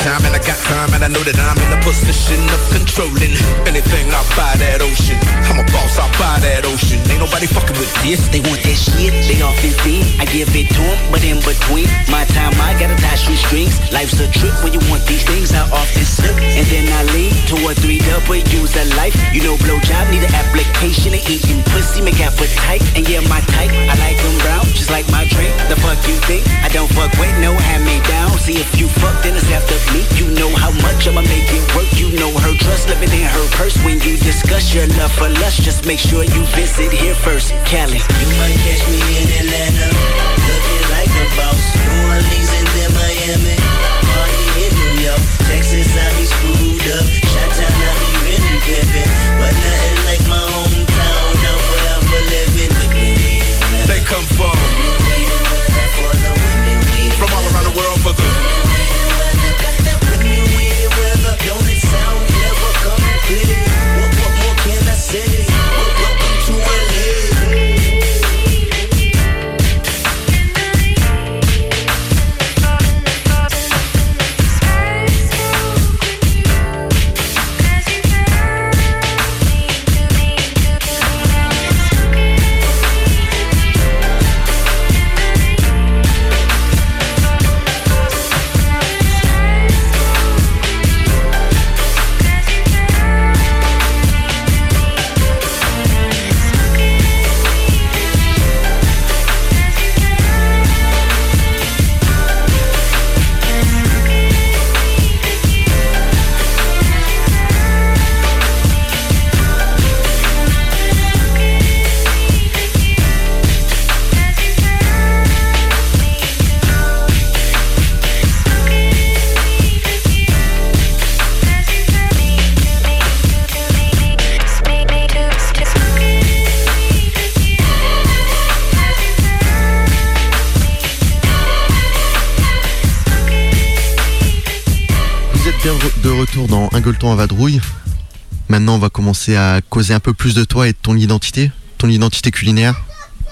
Time and I got time and I know that I'm in a position of controlling anything I buy that ocean. I'm a boss I buy that ocean. Ain't nobody fucking with this. They want that shit, they often see. I give it to 'em, but in between my time, I gotta tie shoestrings. Life's a trip when you want these things. I often slip, and then I lean to a three W's of life. You know, blowjob need an application of eating pussy, make appetite. And yeah, my type, I like them brown, just like my drink. The fuck you think? I don't fuck with no hand me down. See if you fuck, then it's after me. You know how much I'ma make it work. You know her trust living in her purse. When you discuss your love for lust, just make sure you visit here first. Cali. You might catch me in Atlanta, looking like a boss. New Orleans and then Miami. Party in New York, Texas, I be screwed up. Shot-town, I be really pimpin'. But nothing like my hometown, Un gueuleton à vadrouille. Maintenant, on va commencer à causer un peu plus de toi et de ton identité, ton identité culinaire,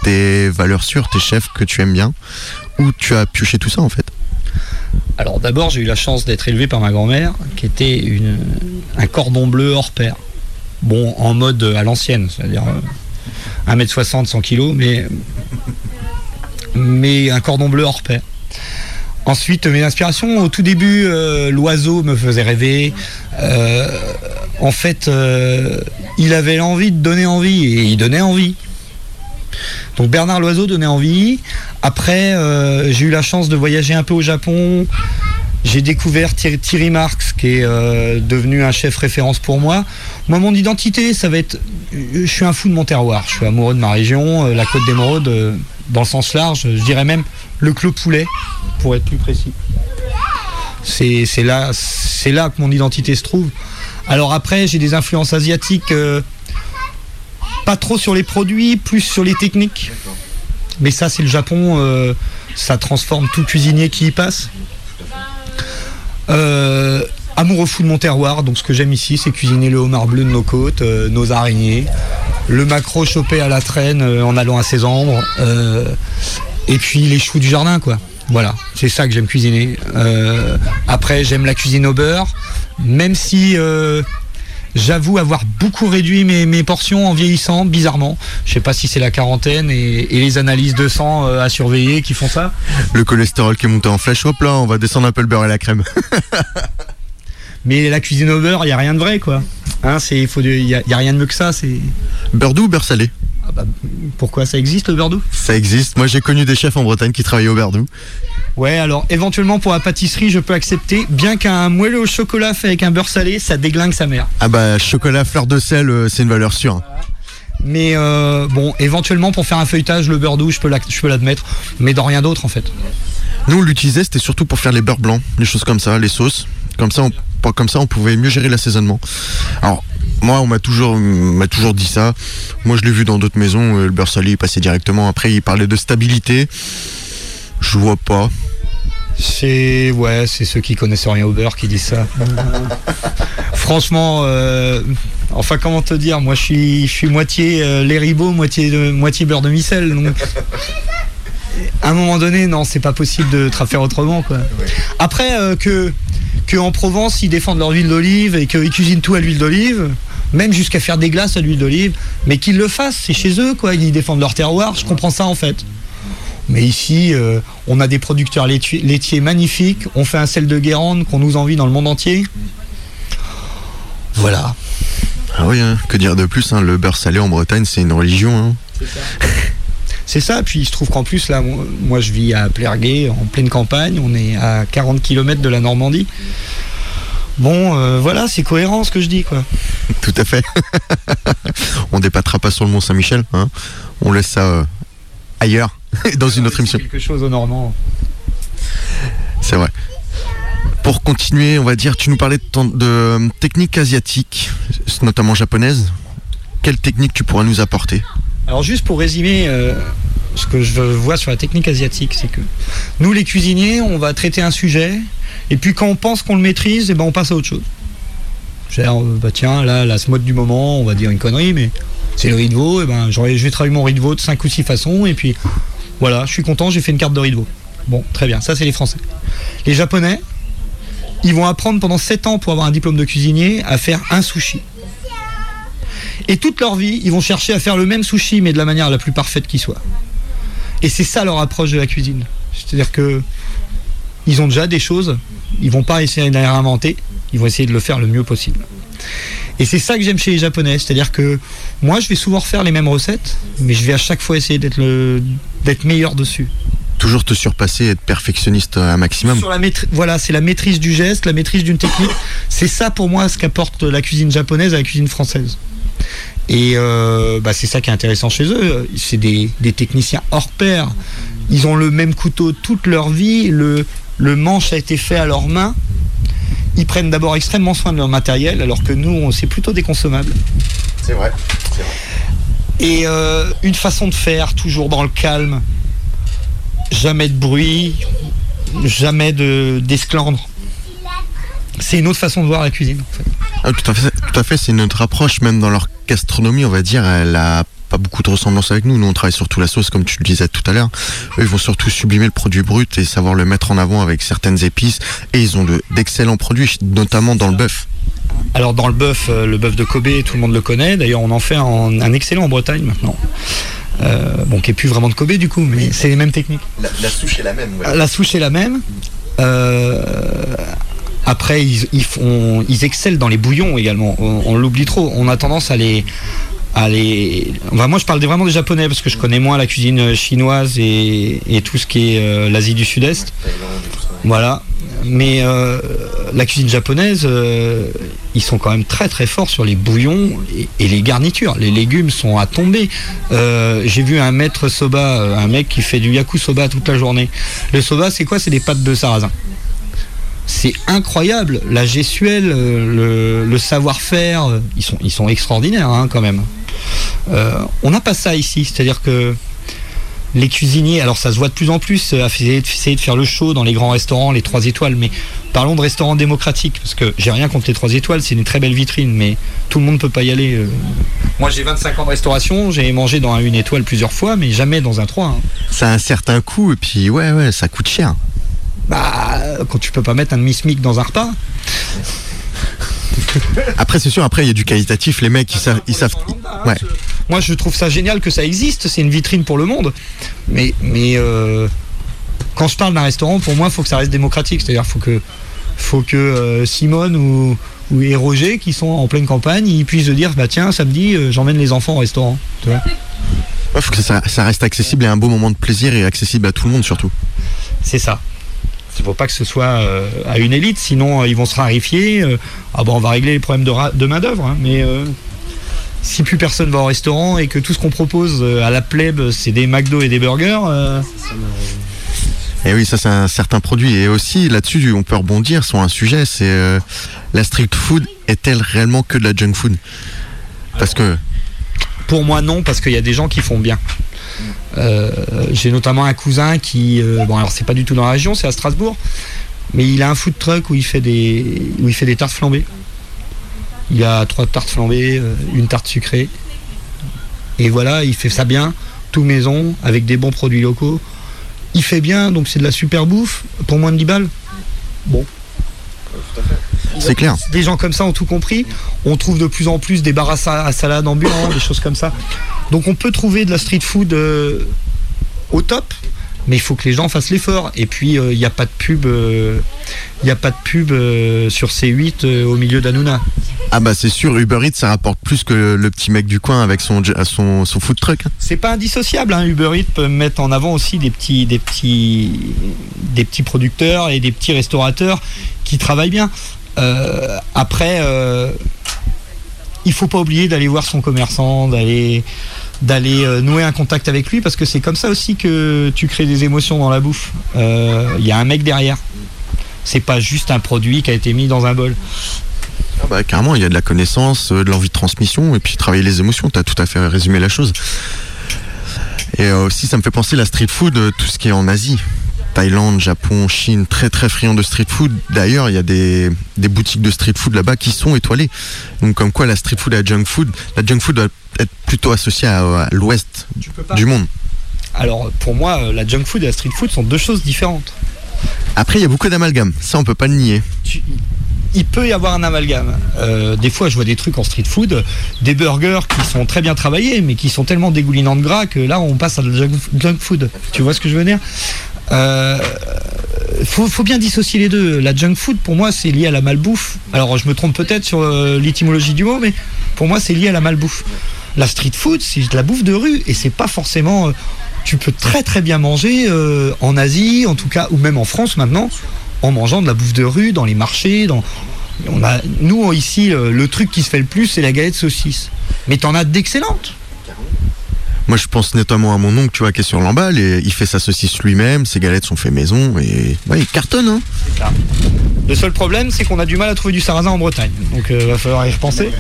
tes valeurs sûres, tes chefs que tu aimes bien. Où tu as pioché tout ça en fait? Alors d'abord, j'ai eu la chance d'être élevé par ma grand-mère, qui était une, un cordon bleu hors pair. Bon, en mode à l'ancienne, c'est-à-dire euh, 1m60, 100 kg, mais, mais un cordon bleu hors pair. Ensuite, mes inspirations, au tout début, euh, l'oiseau me faisait rêver. Euh, en fait, euh, il avait l'envie de donner envie, et il donnait envie. Donc Bernard Loiseau donnait envie. Après, j'ai eu la chance de voyager un peu au Japon. J'ai découvert Thierry, Marx, qui est devenu un chef référence pour moi. Moi, mon identité, ça va être. Je suis un fou de mon terroir. Je suis amoureux de ma région, la Côte d'Émeraude, dans le sens large. Je dirais même le Clos Poulet, pour être plus précis. C'est là, que mon identité se trouve. Alors après, j'ai des influences asiatiques, euh, pas trop sur les produits, plus sur les techniques. Mais ça, c'est le Japon. euh, ça transforme tout cuisinier qui y passe. Euh, amoureux fou de mon terroir. Donc, ce que j'aime ici, c'est cuisiner le homard bleu de nos côtes, nos araignées, le maquereau chopé à la traîne euh, en allant à ses ombres, euh, et puis les choux du jardin, quoi. Voilà, c'est ça que j'aime cuisiner. Euh, après, j'aime la cuisine au beurre, même si j'avoue avoir beaucoup réduit mes, mes portions en vieillissant, bizarrement. Je sais pas si c'est la quarantaine et, et les analyses de sang à surveiller qui font ça. Le cholestérol qui est monté en flèche, hop là, on va descendre un peu le beurre et la crème. Mais la cuisine au beurre, il y a rien de vrai, quoi. Hein, c'est, il faut, y, a- y a rien de mieux que ça. C'est beurre doux ou beurre salé Ah bah, pourquoi ça existe le beurre doux Ça existe. Moi, j'ai connu des chefs en Bretagne qui travaillaient au beurre doux. Ouais, alors éventuellement pour la pâtisserie, je peux accepter, bien qu'un moelleux au chocolat fait avec un beurre salé, ça déglingue sa mère. Ah bah, chocolat, fleur de sel, euh, c'est une valeur sûre. Mais euh, bon, éventuellement pour faire un feuilletage, le beurre doux, je peux l'ac- je peux l'admettre, mais dans rien d'autre en fait. Nous, on l'utilisait, c'était surtout pour faire les beurres blancs, les choses comme ça, les sauces. Comme ça, on, comme ça, on pouvait mieux gérer l'assaisonnement. Alors, moi, on m'a toujours, m'a toujours dit ça. Moi, je l'ai vu dans d'autres maisons, euh, le beurre salé, il passait directement. Après, il parlait de stabilité. Je vois pas. C'est ouais, c'est ceux qui connaissent rien au beurre qui disent ça. Franchement, euh, enfin comment te dire, moi je suis, je suis moitié euh, lait ribot, moitié de- moitié beurre de micelle, donc à un moment donné, non, c'est pas possible de te faire autrement quoi. Après euh, que que en Provence ils défendent leur huile d'olive et qu'ils cuisinent tout à l'huile d'olive. Même jusqu'à faire des glaces à l'huile d'olive, mais qu'ils le fassent, c'est chez eux quoi. Ils défendent leur terroir, je comprends ça en fait. Mais ici, euh, on a des producteurs laitiers, laitiers magnifiques. On fait un sel de Guérande qu'on nous envie dans le monde entier. Voilà. Ah oui, hein, que dire de plus hein, Le beurre salé en Bretagne, c'est une religion. hein. C'est ça. Puis il se trouve qu'en plus, là, moi, je vis à Plerguet, en pleine campagne. On est à 40 km de la Normandie. Bon, euh, voilà, c'est cohérent ce que je dis, quoi. Tout à fait. on dépattera pas sur le Mont Saint-Michel. hein. On laisse ça euh, ailleurs, dans une autre émission. Quelque chose au Normand. C'est vrai. Pour continuer, on va dire, tu nous parlais de, ton- de euh, techniques asiatiques, notamment japonaises. Quelle technique tu pourras nous apporter? Alors juste pour résumer euh, ce que je vois sur la technique asiatique, c'est que nous les cuisiniers, on va traiter un sujet, et puis quand on pense qu'on le maîtrise, et ben on passe à autre chose. Euh, bah tiens, là, la mode du moment, on va dire une connerie, mais c'est le riz de veau, et ben j'aurais- je vais travailler mon riz de veau de 5 ou 6 façons, et puis voilà, je suis content, j'ai fait une carte de riz de veau. Bon, très bien, ça c'est les Français. Les Japonais, ils vont apprendre pendant 7 ans pour avoir un diplôme de cuisinier à faire un sushi. Et toute leur vie, ils vont chercher à faire le même sushi, mais de la manière la plus parfaite qui soit. Et c'est ça leur approche de la cuisine. C'est-à-dire que ils ont déjà des choses, ils vont pas essayer de les réinventer, ils vont essayer de le faire le mieux possible. Et c'est ça que j'aime chez les Japonais, c'est-à-dire que moi, je vais souvent refaire les mêmes recettes, mais je vais à chaque fois essayer d'être le d'être meilleur dessus. Toujours te surpasser, être perfectionniste un maximum. Sur la maîtri- voilà, c'est la maîtrise du geste, la maîtrise d'une technique. C'est ça pour moi ce qu'apporte la cuisine japonaise à la cuisine française. Et euh, bah, c'est ça qui est intéressant chez eux. C'est des, des techniciens hors pair. Ils ont le même couteau toute leur vie. Le, le manche a été fait à leurs mains. Ils prennent d'abord extrêmement soin de leur matériel, alors que nous, c'est plutôt des consommables. C'est vrai. Et euh, une façon de faire, toujours dans le calme. Jamais de bruit, jamais de d'esclandre. C'est une autre façon de voir la cuisine. En fait. Ah, tout à fait, tout à fait, c'est notre approche, même dans leur gastronomie, on va dire, elle a pas beaucoup de ressemblance avec nous. Nous, on travaille surtout la sauce, comme tu le disais tout à l'heure. Eux, ils vont surtout sublimer le produit brut et savoir le mettre en avant avec certaines épices. Et ils ont de- d'excellents produits, notamment dans le bœuf. Alors dans le bœuf, euh, le bœuf de Kobe, tout le monde le connaît. D'ailleurs, on en fait un, un excellent en Bretagne maintenant. Euh, bon, qui est plus vraiment de Kobe du coup, mais c'est les mêmes techniques. La, souche est la même, La souche est la même. Euh, après, ils, font, ils excellent dans les bouillons également. On, l'oublie trop. On a tendance à les, à les. Enfin, moi, je parle vraiment des Japonais parce que je connais moins la cuisine chinoise et, tout ce qui est euh, l'Asie du Sud-Est. Voilà. Mais euh, la cuisine japonaise, euh, ils sont quand même très très forts sur les bouillons et, les garnitures. Les légumes sont à tomber. J'ai vu un maître soba, un mec qui fait du yaku-soba toute la journée. Le soba, c'est quoi? C'est des pâtes de sarrasin. C'est incroyable, la gestuelle, euh, le, savoir-faire, ils sont, extraordinaires hein, quand même. Euh, on n'a pas ça ici, c'est-à-dire que les cuisiniers, alors ça se voit de plus en plus, euh, essayer de faire le show dans les grands restaurants, les trois étoiles, mais parlons de restaurants démocratiques, parce que j'ai rien contre les trois étoiles, c'est une très belle vitrine, mais tout le monde peut pas y aller. Moi j'ai 25 ans de restauration, j'ai mangé dans un une étoile plusieurs fois, mais jamais dans un 3. hein. Ça a un certain coût et puis ouais, ça coûte cher. Bah, quand tu peux pas mettre un demi-smic dans un repas. Après, c'est sûr, après, il y a du qualitatif. Les mecs, ils savent. Ils savent ouais. Moi, je trouve ça génial que ça existe. C'est une vitrine pour le monde. Mais, mais euh, quand je parle d'un restaurant, pour moi, il faut que ça reste démocratique. C'est-à-dire, faut que, faut que euh, Simone ou, ou et Roger, qui sont en pleine campagne, ils puissent se dire, bah tiens, samedi, euh, j'emmène les enfants au restaurant. Tu vois Ouais, faut que ça, ça reste accessible et un beau moment de plaisir et accessible à tout le monde surtout. C'est ça. Il ne faut pas que ce soit euh, à une élite, sinon euh, ils vont se rarifier. euh, ah bon, on va régler les problèmes de, de main-d'œuvre, hein, mais si plus personne va au restaurant et que tout ce qu'on propose à la plèbe, c'est des McDo et des burgers, euh, Et oui, ça c'est un certain produit. Et aussi là-dessus, on peut rebondir sur un sujet, c'est euh, la street food est-elle réellement que de la junk food? Parce que pour moi non, parce qu'il y a des gens qui font bien. Euh, J'ai notamment un cousin qui, euh, bon alors c'est pas du tout dans la région, c'est à Strasbourg, mais il a un food truck où il fait des, où il fait des tartes flambées. Il a trois tartes flambées, euh, une tarte sucrée. Et voilà, il fait ça bien, tout maison, avec des bons produits locaux. Il fait bien, donc c'est de la super bouffe pour moins de 10 balles. Bon. C'est clair. Des gens comme ça ont tout compris. On trouve de plus en plus des bars à, sa- à salade ambulants, des choses comme ça. Donc on peut trouver de la street food euh, au top, mais il faut que les gens fassent l'effort. Et puis il n'y a pas de pub, euh, il n'y a pas de pub euh, sur C8 euh, au milieu d'Anouna. Ah bah c'est sûr, Uber Eats ça rapporte plus que le, petit mec du coin avec son, son, son food truck. C'est pas indissociable. Hein. Uber Eats peut mettre en avant aussi des petits, des petits, des petits producteurs et des petits restaurateurs qui travaillent bien. Euh, après, euh, il faut pas oublier d'aller voir son commerçant, d'aller d'aller euh, nouer un contact avec lui parce que c'est comme ça aussi que tu crées des émotions dans la bouffe. Euh, Il y a un mec derrière. C'est pas juste un produit qui a été mis dans un bol. Ah bah carrément, il y a de la connaissance, euh, de l'envie de transmission et puis travailler les émotions, t'as tout à fait résumé la chose. Et euh, aussi ça me fait penser la street food, euh, tout ce qui est en Asie. Thaïlande, Japon, Chine, très très friand de street food. D'ailleurs, il y a des, des boutiques de street food là-bas qui sont étoilées. Donc comme quoi la street food et la junk food, la junk food doit être plutôt associée à, à l'ouest du, monde. Alors pour moi, euh, la junk food et la street food sont deux choses différentes. Après, il y a beaucoup d'amalgame, ça on peut pas le nier. tu- il peut y avoir un amalgame. Euh, des fois, je vois des trucs en street food, des burgers qui sont très bien travaillés, mais qui sont tellement dégoulinants de gras que là, on passe à la junk, junk food. Tu vois ce que je veux dire? Euh, faut, bien dissocier les deux. La junk food, pour moi, c'est lié à la malbouffe. Alors, je me trompe peut-être sur euh, l'étymologie du mot, mais pour moi, c'est lié à la malbouffe. La street food, c'est de la bouffe de rue, et c'est pas forcément. euh, tu peux très très bien manger euh, en Asie, en tout cas, ou même en France maintenant, en mangeant de la bouffe de rue dans les marchés. Dans... On a, nous ici, le truc qui se fait le plus, c'est la galette saucisse. Mais t'en as d'excellentes. Moi, je pense notamment à mon oncle, tu vois, qui est sur l'emballe et il fait sa saucisse lui-même, ses galettes sont faites maison et ouais, il cartonne. Hein. Le seul problème, c'est qu'on a du mal à trouver du sarrasin en Bretagne. Donc, il va falloir y repenser.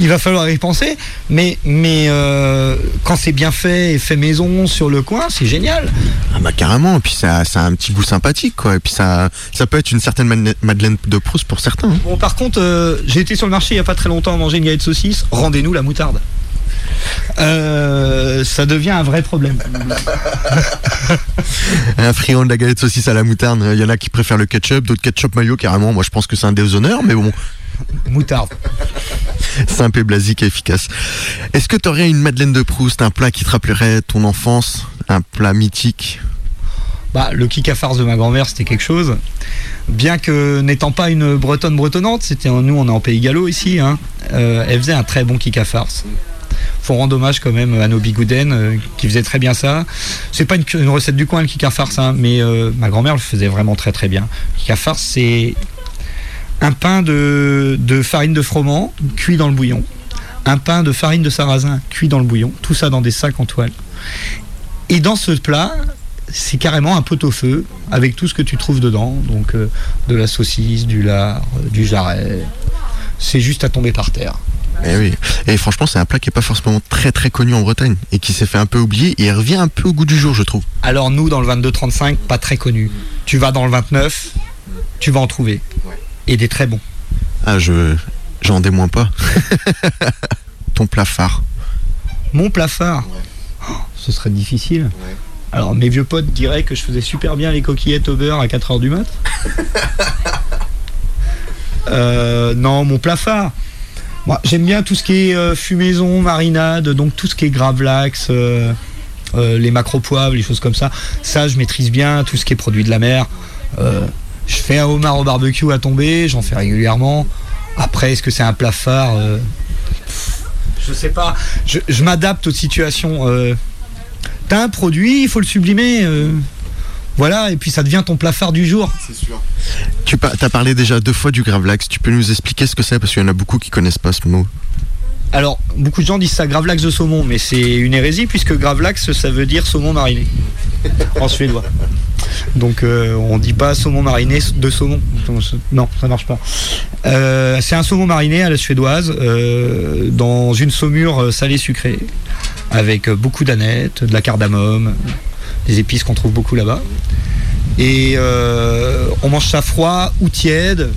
Il va falloir y repenser. Mais, mais euh, quand c'est bien fait et fait maison sur le coin, c'est génial. Ah bah carrément, et puis ça, ça a un petit goût sympathique, quoi. Et puis ça, ça peut être une certaine Madeleine- de Proust pour certains. hein. Bon, par contre, euh, j'ai été sur le marché il n'y a pas très longtemps manger une galette saucisse. Rendez-nous la moutarde. Euh, ça devient un vrai problème. Un friand de la galette saucisse à la moutarde, il y en a qui préfèrent le ketchup, d'autres ketchup mayo carrément. Moi, je pense que c'est un déshonneur, mais bon, Moutarde. simple et blasique et efficace. Est-ce que tu aurais une Madeleine de Proust, un plat qui te rappellerait ton enfance, un plat mythique? Bah, le kick à farce de ma grand-mère, c'était quelque chose. Bien que n'étant pas une bretonne bretonnante, c'était nous, on est en Pays Gallo ici, hein, euh, elle faisait un très bon kick à farce. Faut rendre hommage quand même à nos bigouden euh, qui faisaient très bien ça. C'est pas une, recette du coin le farce, hein, mais euh, ma grand-mère le faisait vraiment très très bien. Farce, c'est un pain de, farine de froment cuit dans le bouillon, un pain de farine de sarrasin cuit dans le bouillon, tout ça dans des sacs en toile. Et dans ce plat, c'est carrément un pot-au-feu avec tout ce que tu trouves dedans, donc euh, de la saucisse, du lard, du jarret. c'est juste à tomber par terre. Eh oui. Et franchement, c'est un plat qui est pas forcément très très connu en Bretagne et qui s'est fait un peu oublier et il revient un peu au goût du jour, je trouve. Alors nous, dans le 22-35, pas très connu. Tu vas dans le 29, tu vas en trouver. Et des très bons. Ah, je j'en démoins pas. Ton plat phare. Mon plat phare Oh, Ce serait difficile. Alors mes vieux potes diraient que je faisais super bien les coquillettes au beurre à 4h du mat. Euh, non, mon plat phare. Moi, j'aime bien tout ce qui est euh, fumaison, marinade, donc tout ce qui est gravlax, euh, euh, les macropoivres, les choses comme ça. Ça, je maîtrise bien, tout ce qui est produit de la mer. Je fais un homard au barbecue à tomber, j'en fais régulièrement. Après, est-ce que c'est un plat phare Je sais pas. Je, je m'adapte aux situations. T'as un produit, il faut le sublimer. Voilà, et puis ça devient ton plat phare du jour. Tu as parlé déjà deux fois du gravlax. Tu peux nous expliquer ce que c'est? Parce qu'il y en a beaucoup qui connaissent pas ce mot. Alors, beaucoup de gens disent ça gravlax de saumon, mais c'est une hérésie puisque gravlax, ça veut dire saumon mariné en suédois. Donc, euh, on dit pas saumon mariné de saumon. Non, ça marche pas. Euh, c'est un saumon mariné à la suédoise euh, dans une saumure salée sucrée avec beaucoup d'anettes, de la cardamome, des épices qu'on trouve beaucoup là-bas. Et euh, on mange ça froid ou tiède.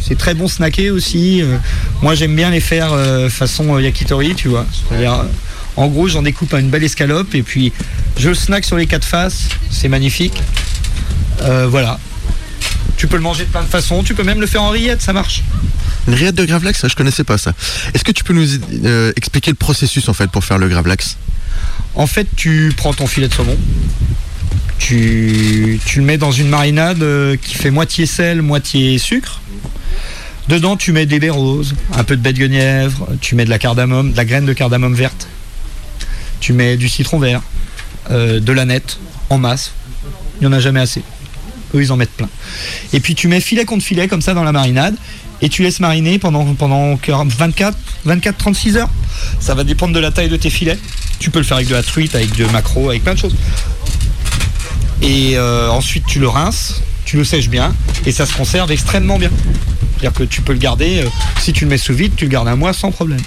C'est très bon snacké aussi. Euh, moi, j'aime bien les faire euh, façon yakitori, tu vois. En gros, j'en découpe une belle escalope et puis je le snack sur les quatre faces. C'est magnifique. Voilà. Tu peux le manger de plein de façons. Tu peux même le faire en rillette, ça marche. Une rillette de gravlax, je connaissais pas ça. Est-ce que tu peux nous expliquer le processus en fait pour faire le gravlax? En fait, tu prends ton filet de saumon, tu, le mets dans une marinade euh, qui fait moitié sel, moitié sucre. Dedans, tu mets des baies roses, un peu de baie de guenièvre, tu mets de la cardamome, de la graine de cardamome verte, tu mets du citron vert, euh, de l'aneth en masse. Il n'y en a jamais assez. Eux, ils en mettent plein. Et puis tu mets filet contre filet comme ça dans la marinade et tu laisses mariner pendant, pendant 24, 24, 36 heures. Ça va dépendre de la taille de tes filets. Tu peux le faire avec de la truite, avec de macro, avec plein de choses. Et euh, ensuite tu le rinces, tu le sèches bien et ça se conserve extrêmement bien. C'est-à-dire que tu peux le garder, euh, si tu le mets sous vide, tu le gardes un mois sans problème.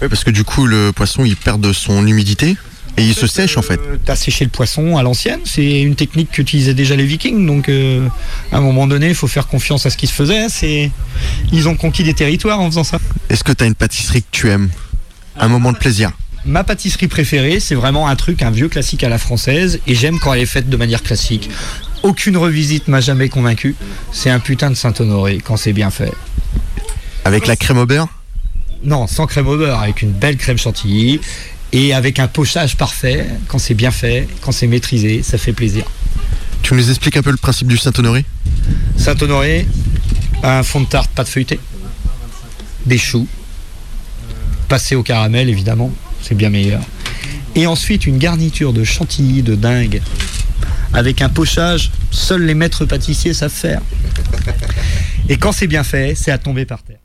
Oui, parce que du coup, le poisson il perd de son humidité et il se sèche en fait. Euh, T'as séché le poisson à l'ancienne, c'est une technique qu'utilisaient déjà les vikings, donc euh, à un moment donné, il faut faire confiance à ce qui se faisait. C'est... Ils ont conquis des territoires en faisant ça. Est-ce que tu as une pâtisserie que tu aimes? Un moment de plaisir Ma pâtisserie préférée, c'est vraiment un truc, un vieux classique à la française, et j'aime quand elle est faite de manière classique. Aucune revisite m'a jamais convaincu. C'est un putain de Saint-Honoré quand c'est bien fait. Avec la crème au beurre Non, sans crème au beurre, avec une belle crème chantilly et avec un pochage parfait. Quand c'est bien fait, quand c'est maîtrisé, ça fait plaisir. Tu nous expliques un peu le principe du Saint-Honoré? Saint-Honoré, un fond de tarte pâte feuilletée, des choux, passé au caramel évidemment, c'est bien meilleur. Et ensuite une garniture de chantilly de dingue, avec un pochage, seuls les maîtres pâtissiers savent faire. Et quand c'est bien fait, c'est à tomber par terre.